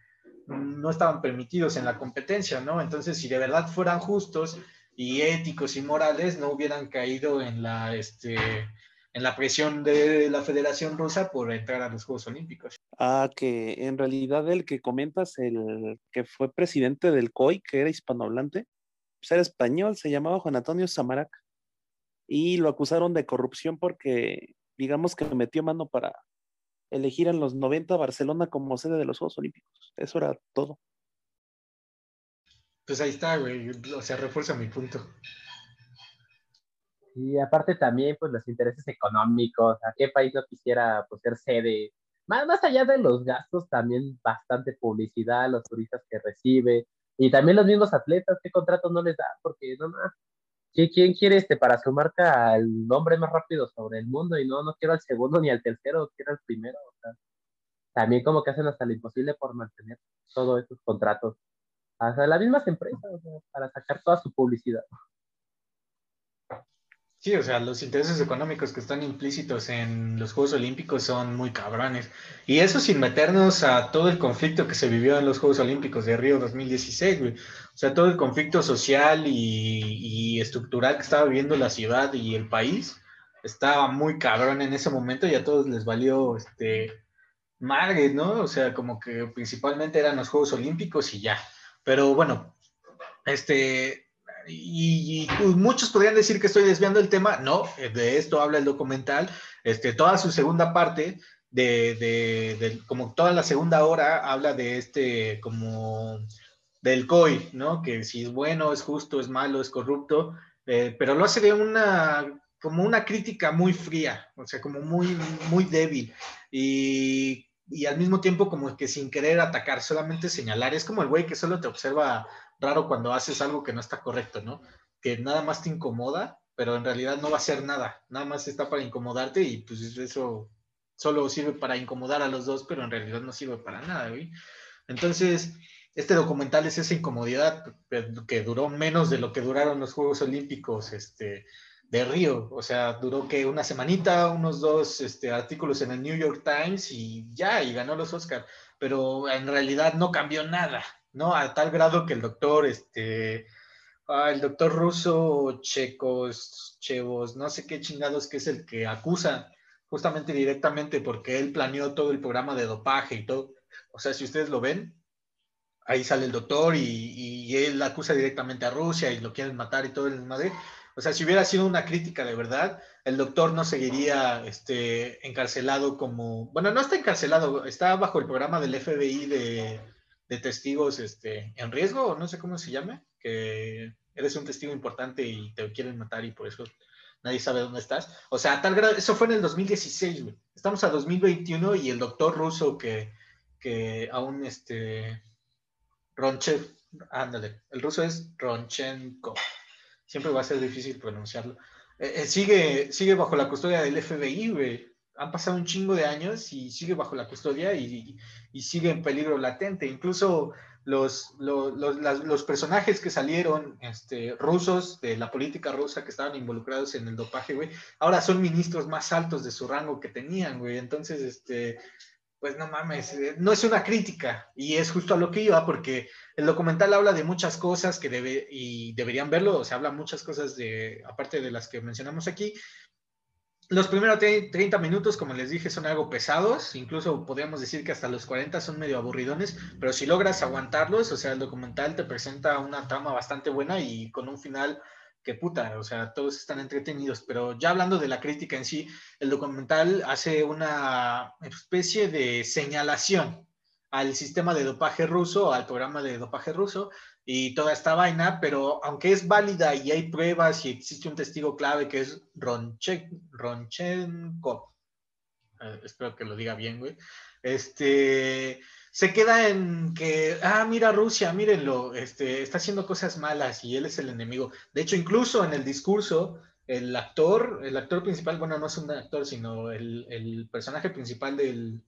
no estaban permitidos en la competencia, ¿no? Entonces, si de verdad fueran justos y éticos y morales, no hubieran caído en la, este, en la presión de la Federación Rusa por entrar a los Juegos Olímpicos. Ah, que en realidad el que comentas, el que fue presidente del COI, que era hispanohablante, pues era español, se llamaba Juan Antonio Samarac, y lo acusaron de corrupción porque, digamos que metió mano para elegir en los 90 Barcelona como sede de los Juegos Olímpicos. Eso era todo. Pues ahí está, güey, o sea, refuerza mi punto. Y aparte también, pues, los intereses económicos, ¿a qué país no quisiera, pues, ser sede? Más, más allá de los gastos, también bastante publicidad, los turistas que recibe, y también los mismos atletas, ¿qué contratos no les da? Porque, no más, ¿quién quiere este para su marca al nombre más rápido sobre el mundo? Y no, no quiero al segundo ni al tercero, quiero al primero, o sea, también como que hacen hasta lo imposible por mantener todos esos contratos. Hasta las mismas empresas, para sacar toda su publicidad. Sí, o sea, los intereses económicos que están implícitos en los Juegos Olímpicos son muy cabrones. Y eso sin meternos a todo el conflicto que se vivió en los Juegos Olímpicos de Río 2016, güey. O sea, todo el conflicto social y, estructural que estaba viviendo la ciudad y el país estaba muy cabrón en ese momento y a todos les valió, este, madre, ¿no? O sea, como que principalmente eran los Juegos Olímpicos y ya. Pero bueno, este, y, muchos podrían decir que estoy desviando el tema, no, de esto habla el documental, este, toda su segunda parte, de, de, como toda la segunda hora, habla de este, como del COI, ¿no? Que si es bueno, es justo, es malo, es corrupto, eh, pero lo hace de una, como una crítica muy fría, o sea, como muy, muy débil. Y, y al mismo tiempo como que sin querer atacar, solamente señalar. Es como el güey que solo te observa raro cuando haces algo que no está correcto, ¿no? que nada más te incomoda, pero en realidad no va a ser nada, nada más está para incomodarte y pues eso solo sirve para incomodar a los dos, pero en realidad no sirve para nada, güey. Entonces, este documental es esa incomodidad que duró menos de lo que duraron los Juegos Olímpicos este, de Río. O sea, duró que una semanita, unos dos este, artículos en el New York Times y ya, y ganó los Oscars. Pero en realidad no cambió nada, ¿no? A tal grado que el doctor, este, ah, el doctor ruso, Checos, Chevos, no sé qué chingados, que es el que acusa justamente directamente porque él planeó todo el programa de dopaje y todo. O sea, si ustedes lo ven, ahí sale el doctor y, él acusa directamente a Rusia y lo quieren matar y todo el madre. O sea, si hubiera sido una crítica de verdad, el doctor no seguiría este, encarcelado como, bueno, no está encarcelado, está bajo el programa del FBI de, de testigos este, en riesgo, o no sé cómo se llame, que eres un testigo importante y te quieren matar y por eso nadie sabe dónde estás. O sea, tal grado, eso fue en el 2016, güey. Estamos a 2021 y el doctor ruso que, que aún, este, Ronchev, ándale, el ruso es Ronchenko siempre va a ser difícil pronunciarlo. Eh, eh, sigue, sigue bajo la custodia del FBI, güey. Han pasado un chingo de años y sigue bajo la custodia y, y sigue en peligro latente. Incluso los, los, los, personajes que salieron este, rusos de la política rusa que estaban involucrados en el dopaje, güey, ahora son ministros más altos de su rango que tenían, güey. Entonces, este, pues no mames, eh, no es una crítica y es justo a lo que iba porque el documental habla de muchas cosas que debe y deberían verlo, o sea, habla muchas cosas de, aparte de las que mencionamos aquí. Los primeros 30 minutos, como les dije, son algo pesados, incluso podríamos decir que hasta los 40 son medio aburridones, pero si logras aguantarlos, o sea, el documental te presenta una trama bastante buena y con un final que puta, o sea, todos están entretenidos, pero ya hablando de la crítica en sí, el documental hace una especie de señalación al sistema de dopaje ruso, al programa de dopaje ruso y toda esta vaina, pero aunque es válida y hay pruebas y existe un testigo clave que es Ronchenko, eh, espero que lo diga bien, güey, este, se queda en que, ah, mira Rusia, mírenlo, este, está haciendo cosas malas y él es el enemigo. De hecho, incluso en el discurso, el actor, el actor principal, bueno, no es un actor, sino el, personaje principal del,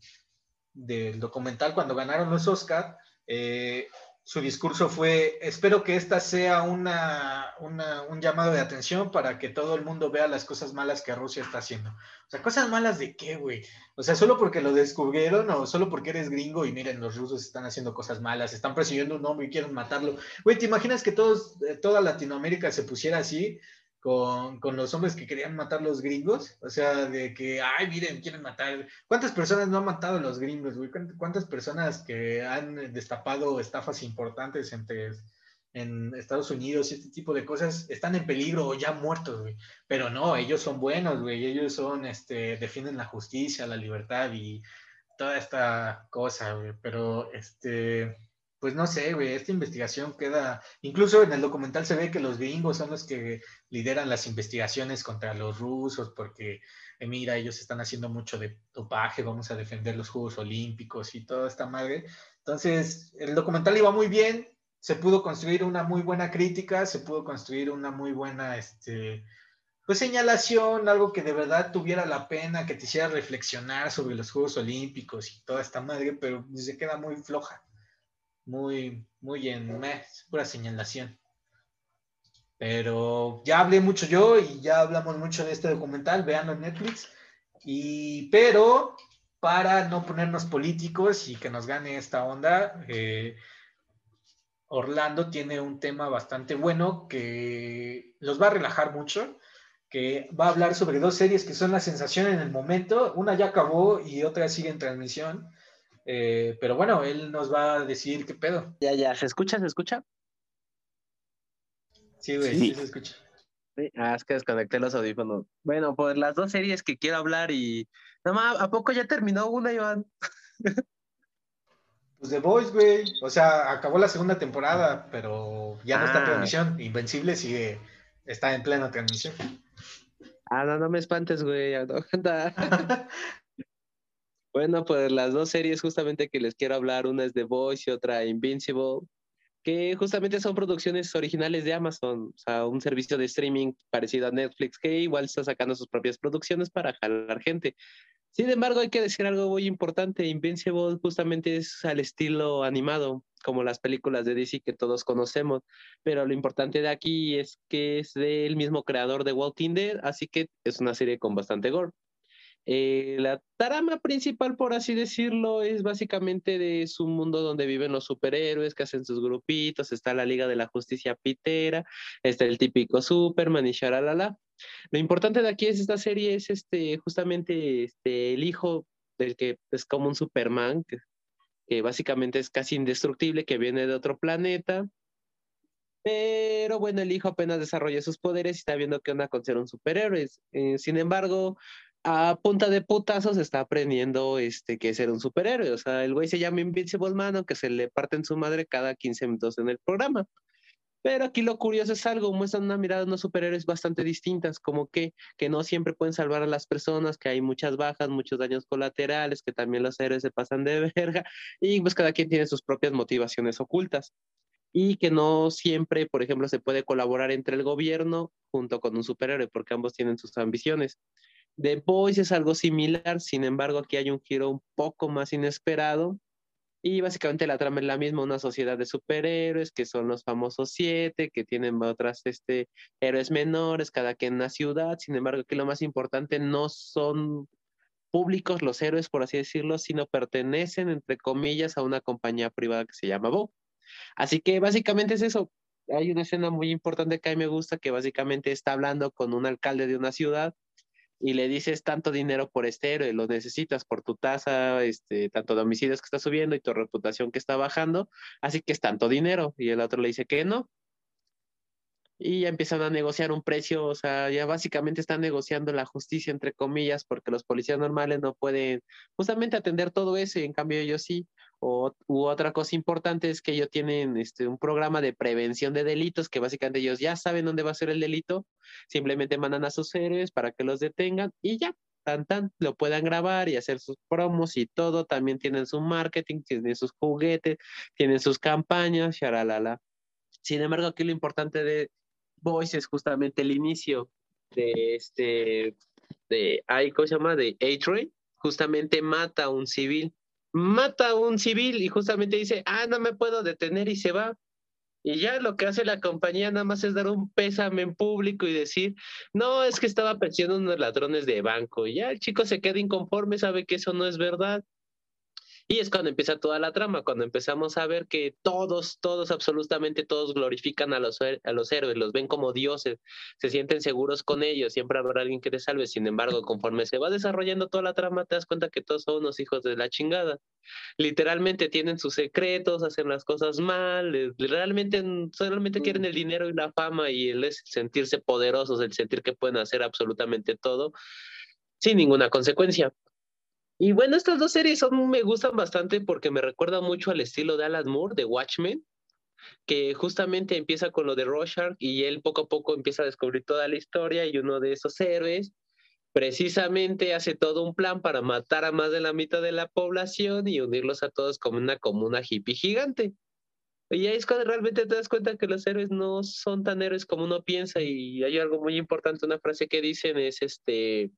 del, documental, cuando ganaron los Oscar, eh, su discurso fue, espero que esta sea una, un llamado de atención para que todo el mundo vea las cosas malas que Rusia está haciendo. O sea, cosas malas de qué, güey. O sea, solo porque lo descubrieron o solo porque eres gringo y miren, los rusos están haciendo cosas malas, están persiguiendo un hombre y quieren matarlo. Güey, ¿te imaginas que todos, eh, toda Latinoamérica se pusiera así? Con, con, los hombres que querían matar los gringos, o sea, de que, ay, miren, quieren matar. ¿Cuántas personas no han matado los gringos, güey? ¿Cuántas personas que han destapado estafas importantes entre, en Estados Unidos y este tipo de cosas están en peligro o ya muertos, güey? Pero no, ellos son buenos, güey, ellos son, este, defienden la justicia, la libertad y toda esta cosa, güey, pero, este pues no sé, güey, esta investigación queda, incluso en el documental se ve que los gringos son los que lideran las investigaciones contra los rusos porque, eh, mira, ellos están haciendo mucho de dopaje, vamos a defender los Juegos Olímpicos y toda esta madre. Entonces, el documental iba muy bien, se pudo construir una muy buena crítica, se pudo construir una muy buena, este, pues señalación, algo que de verdad tuviera la pena, que te hiciera reflexionar sobre los Juegos Olímpicos y toda esta madre, pero se queda muy floja muy, muy en pura señalación. Pero ya hablé mucho yo y ya hablamos mucho de este documental, veanlo en Netflix. Y, pero para no ponernos políticos y que nos gane esta onda, eh, Orlando tiene un tema bastante bueno que los va a relajar mucho, que va a hablar sobre dos series que son la sensación en el momento. Una ya acabó y otra sigue en transmisión. Eh, pero bueno, él nos va a decir qué pedo. Ya, ya, ¿se escucha? ¿Se escucha? Sí, güey, sí. se escucha. Ah, es que desconecté los audífonos. Bueno, pues las dos series que quiero hablar y... No más, ¿a poco ya terminó una, Iván? Pues The Boys, güey. O sea, acabó la segunda temporada, pero ya no está en ah. transmisión. Invencible sigue, está en plena transmisión. Ah, no, no me espantes, güey. Bueno, pues las dos series justamente que les quiero hablar, una es The Voice y otra Invincible, que justamente son producciones originales de Amazon, o sea, un servicio de streaming parecido a Netflix que igual está sacando sus propias producciones para jalar gente. Sin embargo, hay que decir algo muy importante, Invincible justamente es al estilo animado, como las películas de DC que todos conocemos, pero lo importante de aquí es que es del mismo creador de Walking Dead, así que es una serie con bastante gore. Eh, la trama principal, por así decirlo, es básicamente de su mundo donde viven los superhéroes que hacen sus grupitos, está la Liga de la Justicia Pitera, está el típico Superman y sharalala. Lo importante de aquí es esta serie es este justamente este el hijo del que es como un Superman que, que básicamente es casi indestructible que viene de otro planeta. Pero bueno, el hijo apenas desarrolla sus poderes y está viendo qué onda con ser un superhéroe. Eh, sin embargo, a punta de putazos está aprendiendo este, que ser un superhéroe. O sea, el güey se llama Invincible Man, aunque se le parten su madre cada 15 minutos en el programa. Pero aquí lo curioso es algo, muestran una mirada de unos superhéroes bastante distintas, como que, que no siempre pueden salvar a las personas, que hay muchas bajas, muchos daños colaterales, que también los héroes se pasan de verga, y pues cada quien tiene sus propias motivaciones ocultas. Y que no siempre, por ejemplo, se puede colaborar entre el gobierno junto con un superhéroe, porque ambos tienen sus ambiciones. The Boys es algo similar, sin embargo, aquí hay un giro un poco más inesperado. Y básicamente la trama es la misma, una sociedad de superhéroes, que son los famosos siete, que tienen otras este, héroes menores, cada quien en una ciudad. Sin embargo, aquí lo más importante no son públicos los héroes, por así decirlo, sino pertenecen, entre comillas, a una compañía privada que se llama Bo. Así que básicamente es eso. Hay una escena muy importante que a mí me gusta, que básicamente está hablando con un alcalde de una ciudad y le dices tanto dinero por este héroe, lo necesitas por tu tasa, este, tanto de homicidios que está subiendo y tu reputación que está bajando, así que es tanto dinero. Y el otro le dice que no, y ya empiezan a negociar un precio, o sea, ya básicamente están negociando la justicia, entre comillas, porque los policías normales no pueden justamente atender todo eso y en cambio ellos sí. U otra cosa importante es que ellos tienen este, un programa de prevención de delitos que básicamente ellos ya saben dónde va a ser el delito, simplemente mandan a sus héroes para que los detengan y ya, tan tan, lo puedan grabar y hacer sus promos y todo, también tienen su marketing, tienen sus juguetes, tienen sus campañas, sharalala. Sin embargo, aquí lo importante de, Voice es justamente el inicio de este, de, ¿cómo se llama? De A-Train, justamente mata a un civil, mata a un civil y justamente dice, ah, no me puedo detener y se va. Y ya lo que hace la compañía nada más es dar un pésame en público y decir, no, es que estaba persiguiendo unos ladrones de banco. Y ya el chico se queda inconforme, sabe que eso no es verdad. Y es cuando empieza toda la trama, cuando empezamos a ver que todos, todos, absolutamente todos glorifican a los, a los héroes, los ven como dioses, se sienten seguros con ellos, siempre habrá alguien que te salve. Sin embargo, conforme se va desarrollando toda la trama, te das cuenta que todos son unos hijos de la chingada. Literalmente tienen sus secretos, hacen las cosas mal, eh, realmente solamente quieren el dinero y la fama y el sentirse poderosos, el sentir que pueden hacer absolutamente todo sin ninguna consecuencia. Y bueno, estas dos series son, me gustan bastante porque me recuerdan mucho al estilo de Alan Moore, de Watchmen, que justamente empieza con lo de Rorschach y él poco a poco empieza a descubrir toda la historia y uno de esos héroes precisamente hace todo un plan para matar a más de la mitad de la población y unirlos a todos como una comuna hippie gigante. Y ahí es cuando realmente te das cuenta que los héroes no son tan héroes como uno piensa y hay algo muy importante, una frase que dicen es este,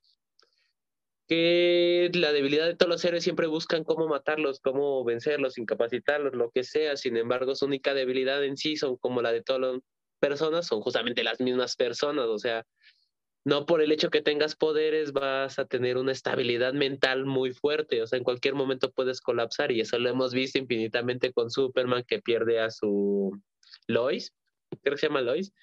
que la debilidad de todos los héroes siempre buscan cómo matarlos, cómo vencerlos, incapacitarlos, lo que sea. Sin embargo, su única debilidad en sí son como la de todas las personas, son justamente las mismas personas. O sea, no por el hecho que tengas poderes vas a tener una estabilidad mental muy fuerte. O sea, en cualquier momento puedes colapsar y eso lo hemos visto infinitamente con Superman que pierde a su Lois, creo que se llama Lois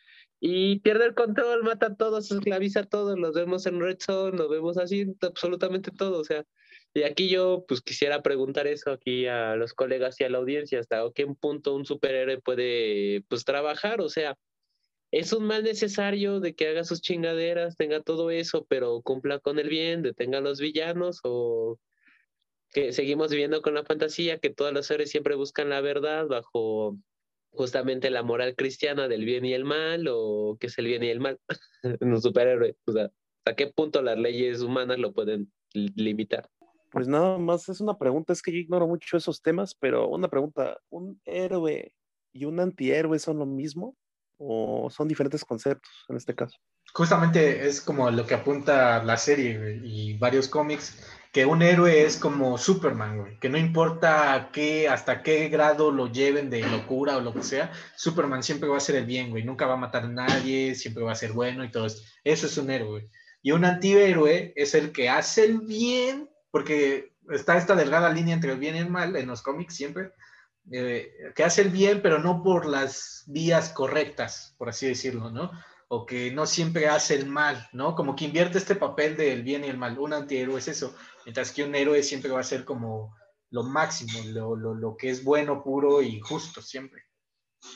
y pierde el control, mata a todos, esclaviza a todos, los vemos en Red Zone, lo vemos así, absolutamente todo, o sea, y aquí yo pues quisiera preguntar eso aquí a los colegas y a la audiencia, hasta qué punto un superhéroe puede pues trabajar, o sea, es un mal necesario de que haga sus chingaderas, tenga todo eso, pero cumpla con el bien, detenga a los villanos o que seguimos viviendo con la fantasía que todos los seres siempre buscan la verdad bajo justamente la moral cristiana del bien y el mal o qué es el bien y el mal un superhéroe. O sea, ¿hasta qué punto las leyes humanas lo pueden limitar? Pues nada más es una pregunta, es que yo ignoro mucho esos temas, pero una pregunta, ¿un héroe y un antihéroe son lo mismo o son diferentes conceptos en este caso? Justamente es como lo que apunta la serie y varios cómics, que un héroe es como Superman, güey, que no importa qué, hasta qué grado lo lleven de locura o lo que sea, Superman siempre va a hacer el bien, güey, nunca va a matar a nadie, siempre va a ser bueno y todo esto. Eso es un héroe. Y un antihéroe es el que hace el bien, porque está esta delgada línea entre el bien y el mal en los cómics siempre, eh, que hace el bien, pero no por las vías correctas, por así decirlo, ¿no? O que no siempre hace el mal, ¿no? Como que invierte este papel del bien y el mal. Un antihéroe es eso, mientras que un héroe siempre va a ser como lo máximo, lo, lo, lo que es bueno, puro y justo, siempre.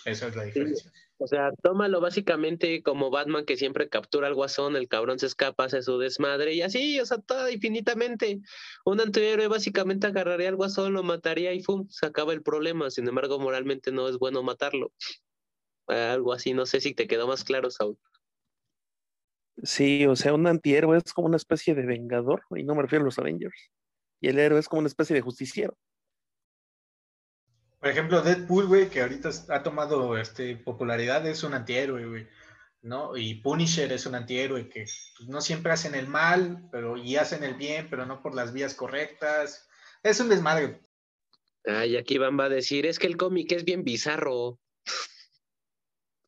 Esa es la diferencia. O sea, tómalo básicamente como Batman que siempre captura al guasón, el cabrón se escapa, hace su desmadre y así, o sea, todo infinitamente. Un antihéroe básicamente agarraría al guasón, lo mataría y ¡fum! se acaba el problema. Sin embargo, moralmente no es bueno matarlo. Algo así, no sé si te quedó más claro, Saúl. Sí, o sea, un antihéroe es como una especie de vengador, y no me refiero a los Avengers. Y el héroe es como una especie de justiciero. Por ejemplo, Deadpool, güey, que ahorita ha tomado este, popularidad, es un antihéroe, güey, ¿no? Y Punisher es un antihéroe que pues, no siempre hacen el mal, pero y hacen el bien, pero no por las vías correctas. Es un desmadre. Ay, aquí Iván va a decir, es que el cómic es bien bizarro.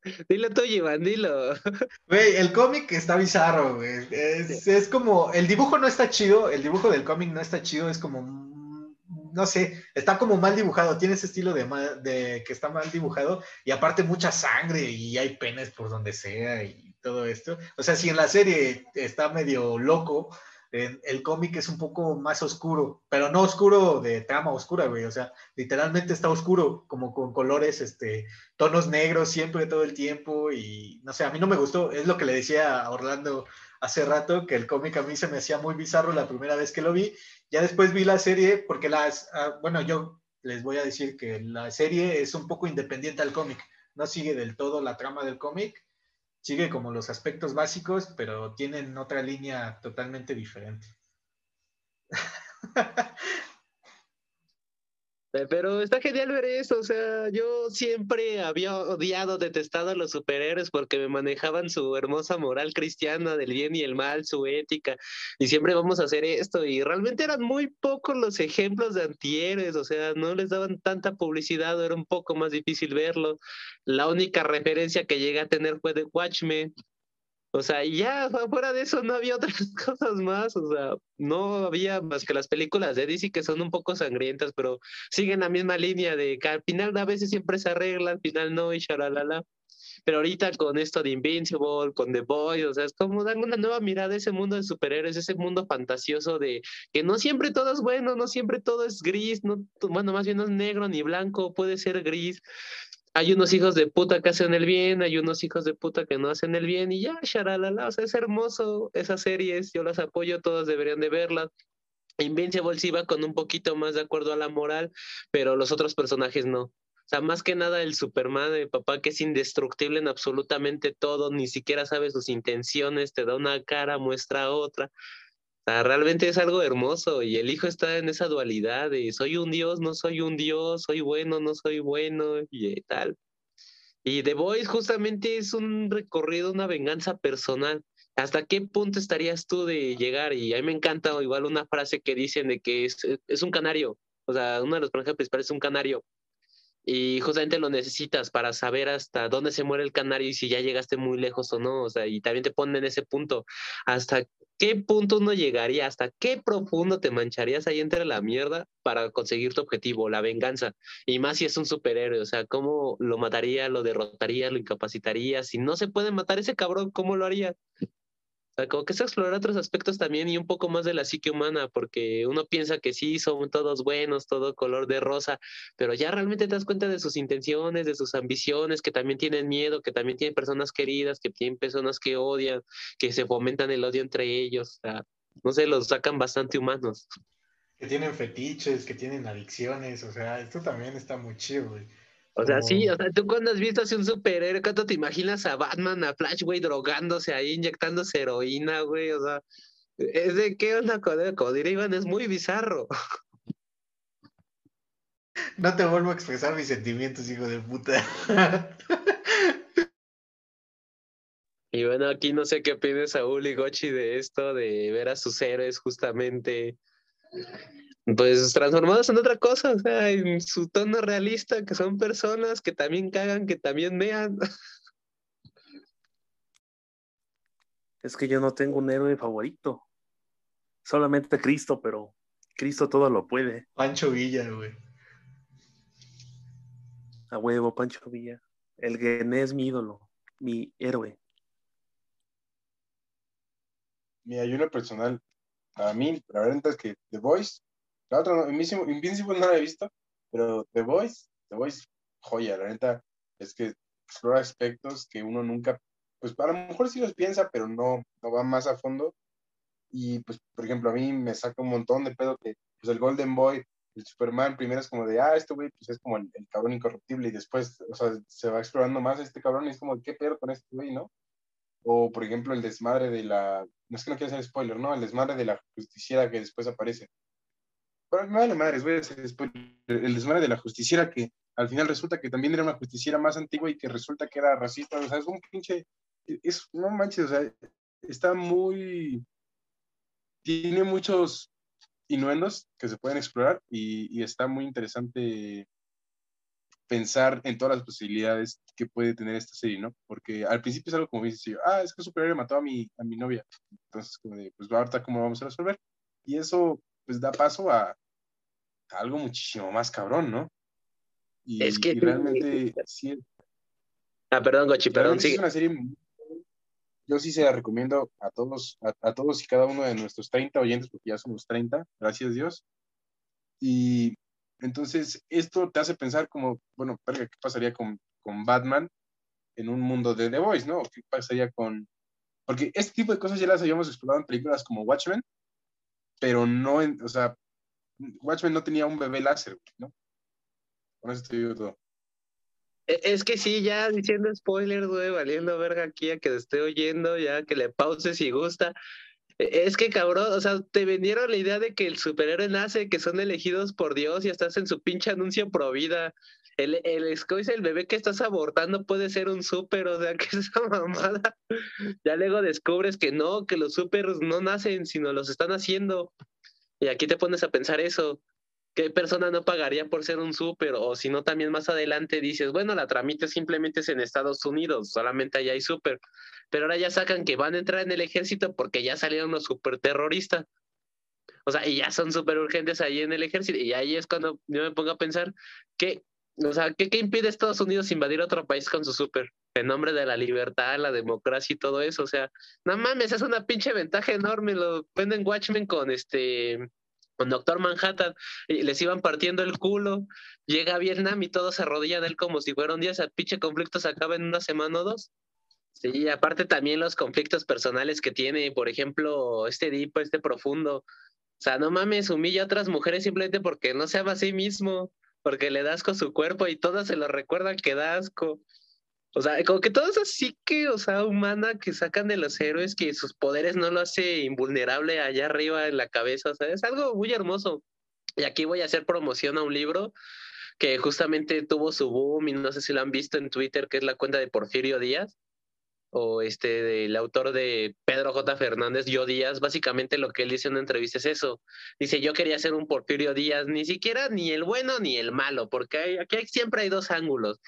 Dilo tú, Iván, dilo. Güey, el cómic está bizarro, güey. Es, es como, el dibujo no está chido, el dibujo del cómic no está chido, es como no sé, está como mal dibujado, tiene ese estilo de, de, que está mal dibujado y aparte mucha sangre y hay penes por donde sea y todo esto. O sea, si en la serie está medio loco, en el cómic es un poco más oscuro, pero no oscuro de trama oscura, güey, o sea, literalmente está oscuro, como con colores, este, tonos negros siempre, todo el tiempo y no sé, a mí no me gustó, es lo que le decía a Orlando hace rato, que el cómic a mí se me hacía muy bizarro la primera vez que lo vi ya después vi la serie porque las, uh, bueno, yo les voy a decir que la serie es un poco independiente al cómic, no sigue del todo la trama del cómic, sigue como los aspectos básicos, pero tienen otra línea totalmente diferente. Pero está genial ver eso, o sea, yo siempre había odiado, detestado a los superhéroes porque me manejaban su hermosa moral cristiana del bien y el mal, su ética, y siempre vamos a hacer esto, y realmente eran muy pocos los ejemplos de antihéroes, o sea, no les daban tanta publicidad, era un poco más difícil verlo. La única referencia que llegué a tener fue de Watchmen, o sea, ya fuera de eso no había otras cosas más, o sea, no había más que las películas de DC que son un poco sangrientas, pero siguen la misma línea de que al final a veces siempre se arregla, al final no, y sharalala. Pero ahorita con esto de Invincible, con The Boy, o sea, es como dar una nueva mirada a ese mundo de superhéroes, ese mundo fantasioso de que no siempre todo es bueno, no siempre todo es gris, no, bueno, más bien no es negro ni blanco, puede ser gris hay unos hijos de puta que hacen el bien, hay unos hijos de puta que no hacen el bien y ya, sharalala, o sea, es hermoso esas series, yo las apoyo, todos deberían de verlas. Invincible sí va con un poquito más de acuerdo a la moral, pero los otros personajes no. O sea, más que nada el Superman de papá que es indestructible en absolutamente todo, ni siquiera sabe sus intenciones, te da una cara, muestra otra sea, realmente es algo hermoso y el hijo está en esa dualidad de soy un dios, no soy un dios, soy bueno, no soy bueno y tal. Y The Voice justamente es un recorrido, una venganza personal. ¿Hasta qué punto estarías tú de llegar? Y a me encanta igual una frase que dicen de que es, es un canario. O sea, uno de los principales es un canario y justamente lo necesitas para saber hasta dónde se muere el canario y si ya llegaste muy lejos o no, o sea, y también te ponen en ese punto, hasta qué punto uno llegaría, hasta qué profundo te mancharías ahí entre la mierda para conseguir tu objetivo, la venganza, y más si es un superhéroe, o sea, cómo lo mataría, lo derrotaría, lo incapacitaría, si no se puede matar ese cabrón, ¿cómo lo haría? Como que se explorar otros aspectos también y un poco más de la psique humana, porque uno piensa que sí, son todos buenos, todo color de rosa, pero ya realmente te das cuenta de sus intenciones, de sus ambiciones, que también tienen miedo, que también tienen personas queridas, que tienen personas que odian, que se fomentan el odio entre ellos. O sea, no sé, los sacan bastante humanos. Que tienen fetiches, que tienen adicciones, o sea, esto también está muy chido, güey. O sea, sí, o sea, tú cuando has visto así un superhéroe, ¿cuánto te imaginas a Batman, a Flash, güey, drogándose ahí, inyectándose heroína, güey? O sea, es de qué onda, como diré Iván, es muy bizarro. No te vuelvo a expresar mis sentimientos, hijo de puta. Y bueno, aquí no sé qué opina Saúl y Gochi de esto, de ver a sus héroes justamente, pues transformados en otra cosa, o sea, en su tono realista, que son personas que también cagan, que también vean. Es que yo no tengo un héroe favorito. Solamente Cristo, pero Cristo todo lo puede. Pancho Villa, güey. A huevo, Pancho Villa. El Gené es mi ídolo, mi héroe. Mira, en lo personal, a mí, la verdad es que The Voice, la otra, no, Invincible, no la he visto, pero The Voice, The Voice, joya, la neta, es que explora aspectos que uno nunca, pues a lo mejor sí los piensa, pero no, no va más a fondo. Y pues, por ejemplo, a mí me saca un montón de pedo que, pues el Golden Boy, el Superman, primero es como de, ah, este güey, pues es como el, el cabrón incorruptible, y después, o sea, se va explorando más este cabrón y es como, ¿qué pedo con este güey, no? O, por ejemplo, el desmadre de la, no es que no quiera hacer spoiler, ¿no? El desmadre de la justiciera que después aparece. Pero me vale madres. El desmadre de la justiciera que al final resulta que también era una justiciera más antigua y que resulta que era racista, o sea, es un pinche, es, no manches, o sea, está muy, tiene muchos innuendos que se pueden explorar y, y está muy interesante pensar en todas las posibilidades que puede tener esta serie, ¿no? Porque al principio es algo como dice, ah, es que un superhéroe mató a mi, a mi novia. Entonces, como de, pues ahorita cómo vamos a resolver. Y eso, pues da paso a algo muchísimo más cabrón, ¿no? Y, Es que- y realmente, sí, Ah, perdón, Gochi, perdón, sí es una serie yo sí se la recomiendo a todos, a, a todos y cada uno de nuestros 30 oyentes, porque ya somos 30, gracias a Dios. Y entonces esto te hace pensar como, bueno, ¿qué pasaría con, con Batman en un mundo de The Voice, ¿no? ¿Qué pasaría con...? Porque este tipo de cosas ya las habíamos explorado en películas como Watchmen, pero no en, o sea, Watchmen no tenía un bebé láser, ¿no? Con eso te. E- Es que sí, ya diciendo spoilers, güey, valiendo verga aquí a que te esté oyendo, ya que le pauses si gusta. E- Es que cabrón, o sea, te vendieron la idea de que el superhéroe nace, que son elegidos por Dios y estás en su pinche anuncio pro vida. El, el, el bebé que estás abortando puede ser un súper, o sea, que es esa mamada. Ya luego descubres que no, que los supers no nacen, sino los están haciendo. Y aquí te pones a pensar eso. ¿Qué persona no pagaría por ser un súper? O si no, también más adelante dices, bueno, la tramite simplemente es en Estados Unidos, solamente allá hay súper. Pero ahora ya sacan que van a entrar en el ejército porque ya salieron los súper terroristas. O sea, y ya son súper urgentes ahí en el ejército. Y ahí es cuando yo me pongo a pensar que, o sea, ¿qué, qué impide a Estados Unidos invadir otro país con su súper? En nombre de la libertad, la democracia y todo eso. O sea, no mames, es una pinche ventaja enorme. Lo venden Watchmen con este con Doctor Manhattan, y les iban partiendo el culo, llega a Vietnam y todos se arrodillan a él como si fuera un día, pinche conflicto se acaba en una semana o dos. Sí, aparte también los conflictos personales que tiene, por ejemplo, este Deep, este profundo. O sea, no mames, humilla a otras mujeres simplemente porque no se ama a sí mismo, porque le da asco su cuerpo y todas se lo recuerdan que da asco. O sea, como que todo es así que, o sea, humana que sacan de los héroes que sus poderes no lo hace invulnerable allá arriba en la cabeza. O sea, es algo muy hermoso. Y aquí voy a hacer promoción a un libro que justamente tuvo su boom y no sé si lo han visto en Twitter, que es la cuenta de Porfirio Díaz o este del autor de Pedro J. Fernández, Yo Díaz, básicamente lo que él dice en una entrevista es eso. Dice, yo quería ser un Porfirio Díaz, ni siquiera ni el bueno ni el malo, porque aquí siempre hay dos ángulos.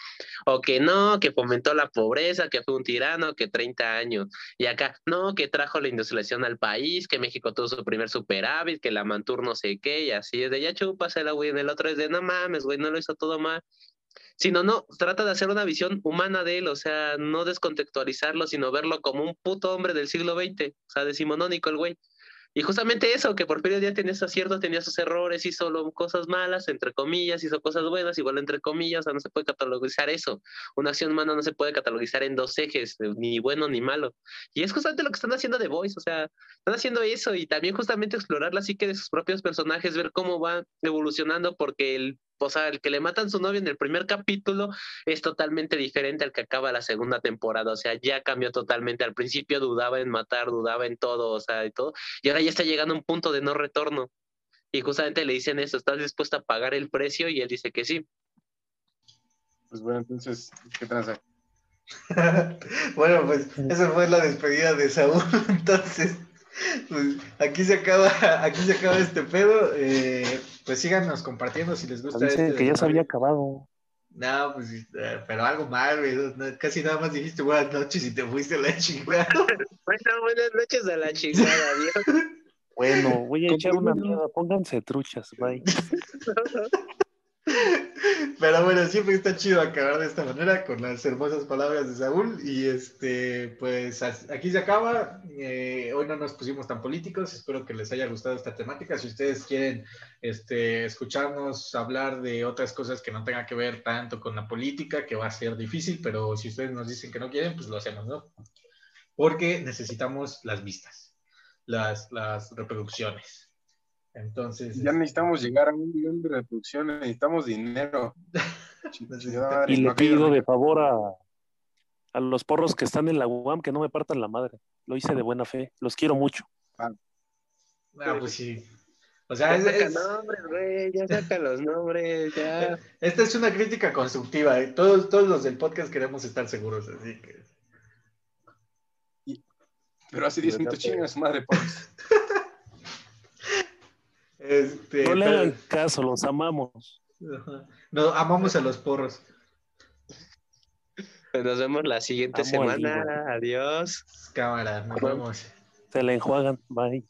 O que no, que fomentó la pobreza, que fue un tirano, que 30 años. Y acá, no, que trajo la industrialización al país, que México tuvo su primer superávit, que la Mantur no sé qué, y así es de ya chúpasela, güey. En el otro es de no mames, güey, no lo hizo todo mal sino no, trata de hacer una visión humana de él, o sea, no descontextualizarlo, sino verlo como un puto hombre del siglo XX, o sea, decimonónico el güey. Y justamente eso, que Porfirio Díaz tenía sus aciertos, tenía sus errores, hizo cosas malas, entre comillas, hizo cosas buenas, igual entre comillas, o sea, no se puede catalogizar eso. Una acción humana no se puede catalogizar en dos ejes, eh, ni bueno ni malo. Y es justamente lo que están haciendo The Voice, o sea, están haciendo eso y también justamente explorar la psique de sus propios personajes, ver cómo van evolucionando, porque el o sea, el que le matan su novia en el primer capítulo es totalmente diferente al que acaba la segunda temporada. O sea, ya cambió totalmente. Al principio dudaba en matar, dudaba en todo, o sea, y todo. Y ahora ya está llegando a un punto de no retorno. Y justamente le dicen eso, ¿estás dispuesto a pagar el precio? Y él dice que sí. Pues bueno, entonces, ¿qué transa? bueno, pues esa fue la despedida de Saúl. Entonces, pues aquí se acaba, aquí se acaba este pedo. Eh, pues síganos compartiendo si les gusta. Dice este que ya se había acabado. No, pues, eh, pero algo mal, güey. Casi nada más dijiste buenas noches y te fuiste a la chingada. Bueno, buenas noches a la chingada, adiós. Bueno, voy a ¿Cómo echar una mierda. Pónganse truchas, bye. Pero bueno, siempre está chido acabar de esta manera con las hermosas palabras de Saúl. Y este, pues aquí se acaba. Eh, hoy no nos pusimos tan políticos. Espero que les haya gustado esta temática. Si ustedes quieren este, escucharnos hablar de otras cosas que no tengan que ver tanto con la política, que va a ser difícil, pero si ustedes nos dicen que no quieren, pues lo hacemos, ¿no? Porque necesitamos las vistas, las, las reproducciones. Entonces, Ya necesitamos llegar a un millón de reproducciones, necesitamos dinero. Y le no pido de favor a, a los porros que están en la UAM que no me partan la madre. Lo hice de buena fe. Los quiero mucho. Ah, pues sí. O sea, Ya es- saca es- nombres, güey, ya saca los nombres, ya. esta es una crítica constructiva. ¿eh? Todos, todos los del podcast queremos estar seguros, así que. Pero hace 10 minutos su madre, pobres. Este, No le pero- hagan caso, los amamos. No, amamos a los porros. Pues nos vemos la siguiente Amo semana. Adiós. Cámara, nos vemos. Se la enjuagan. Bye.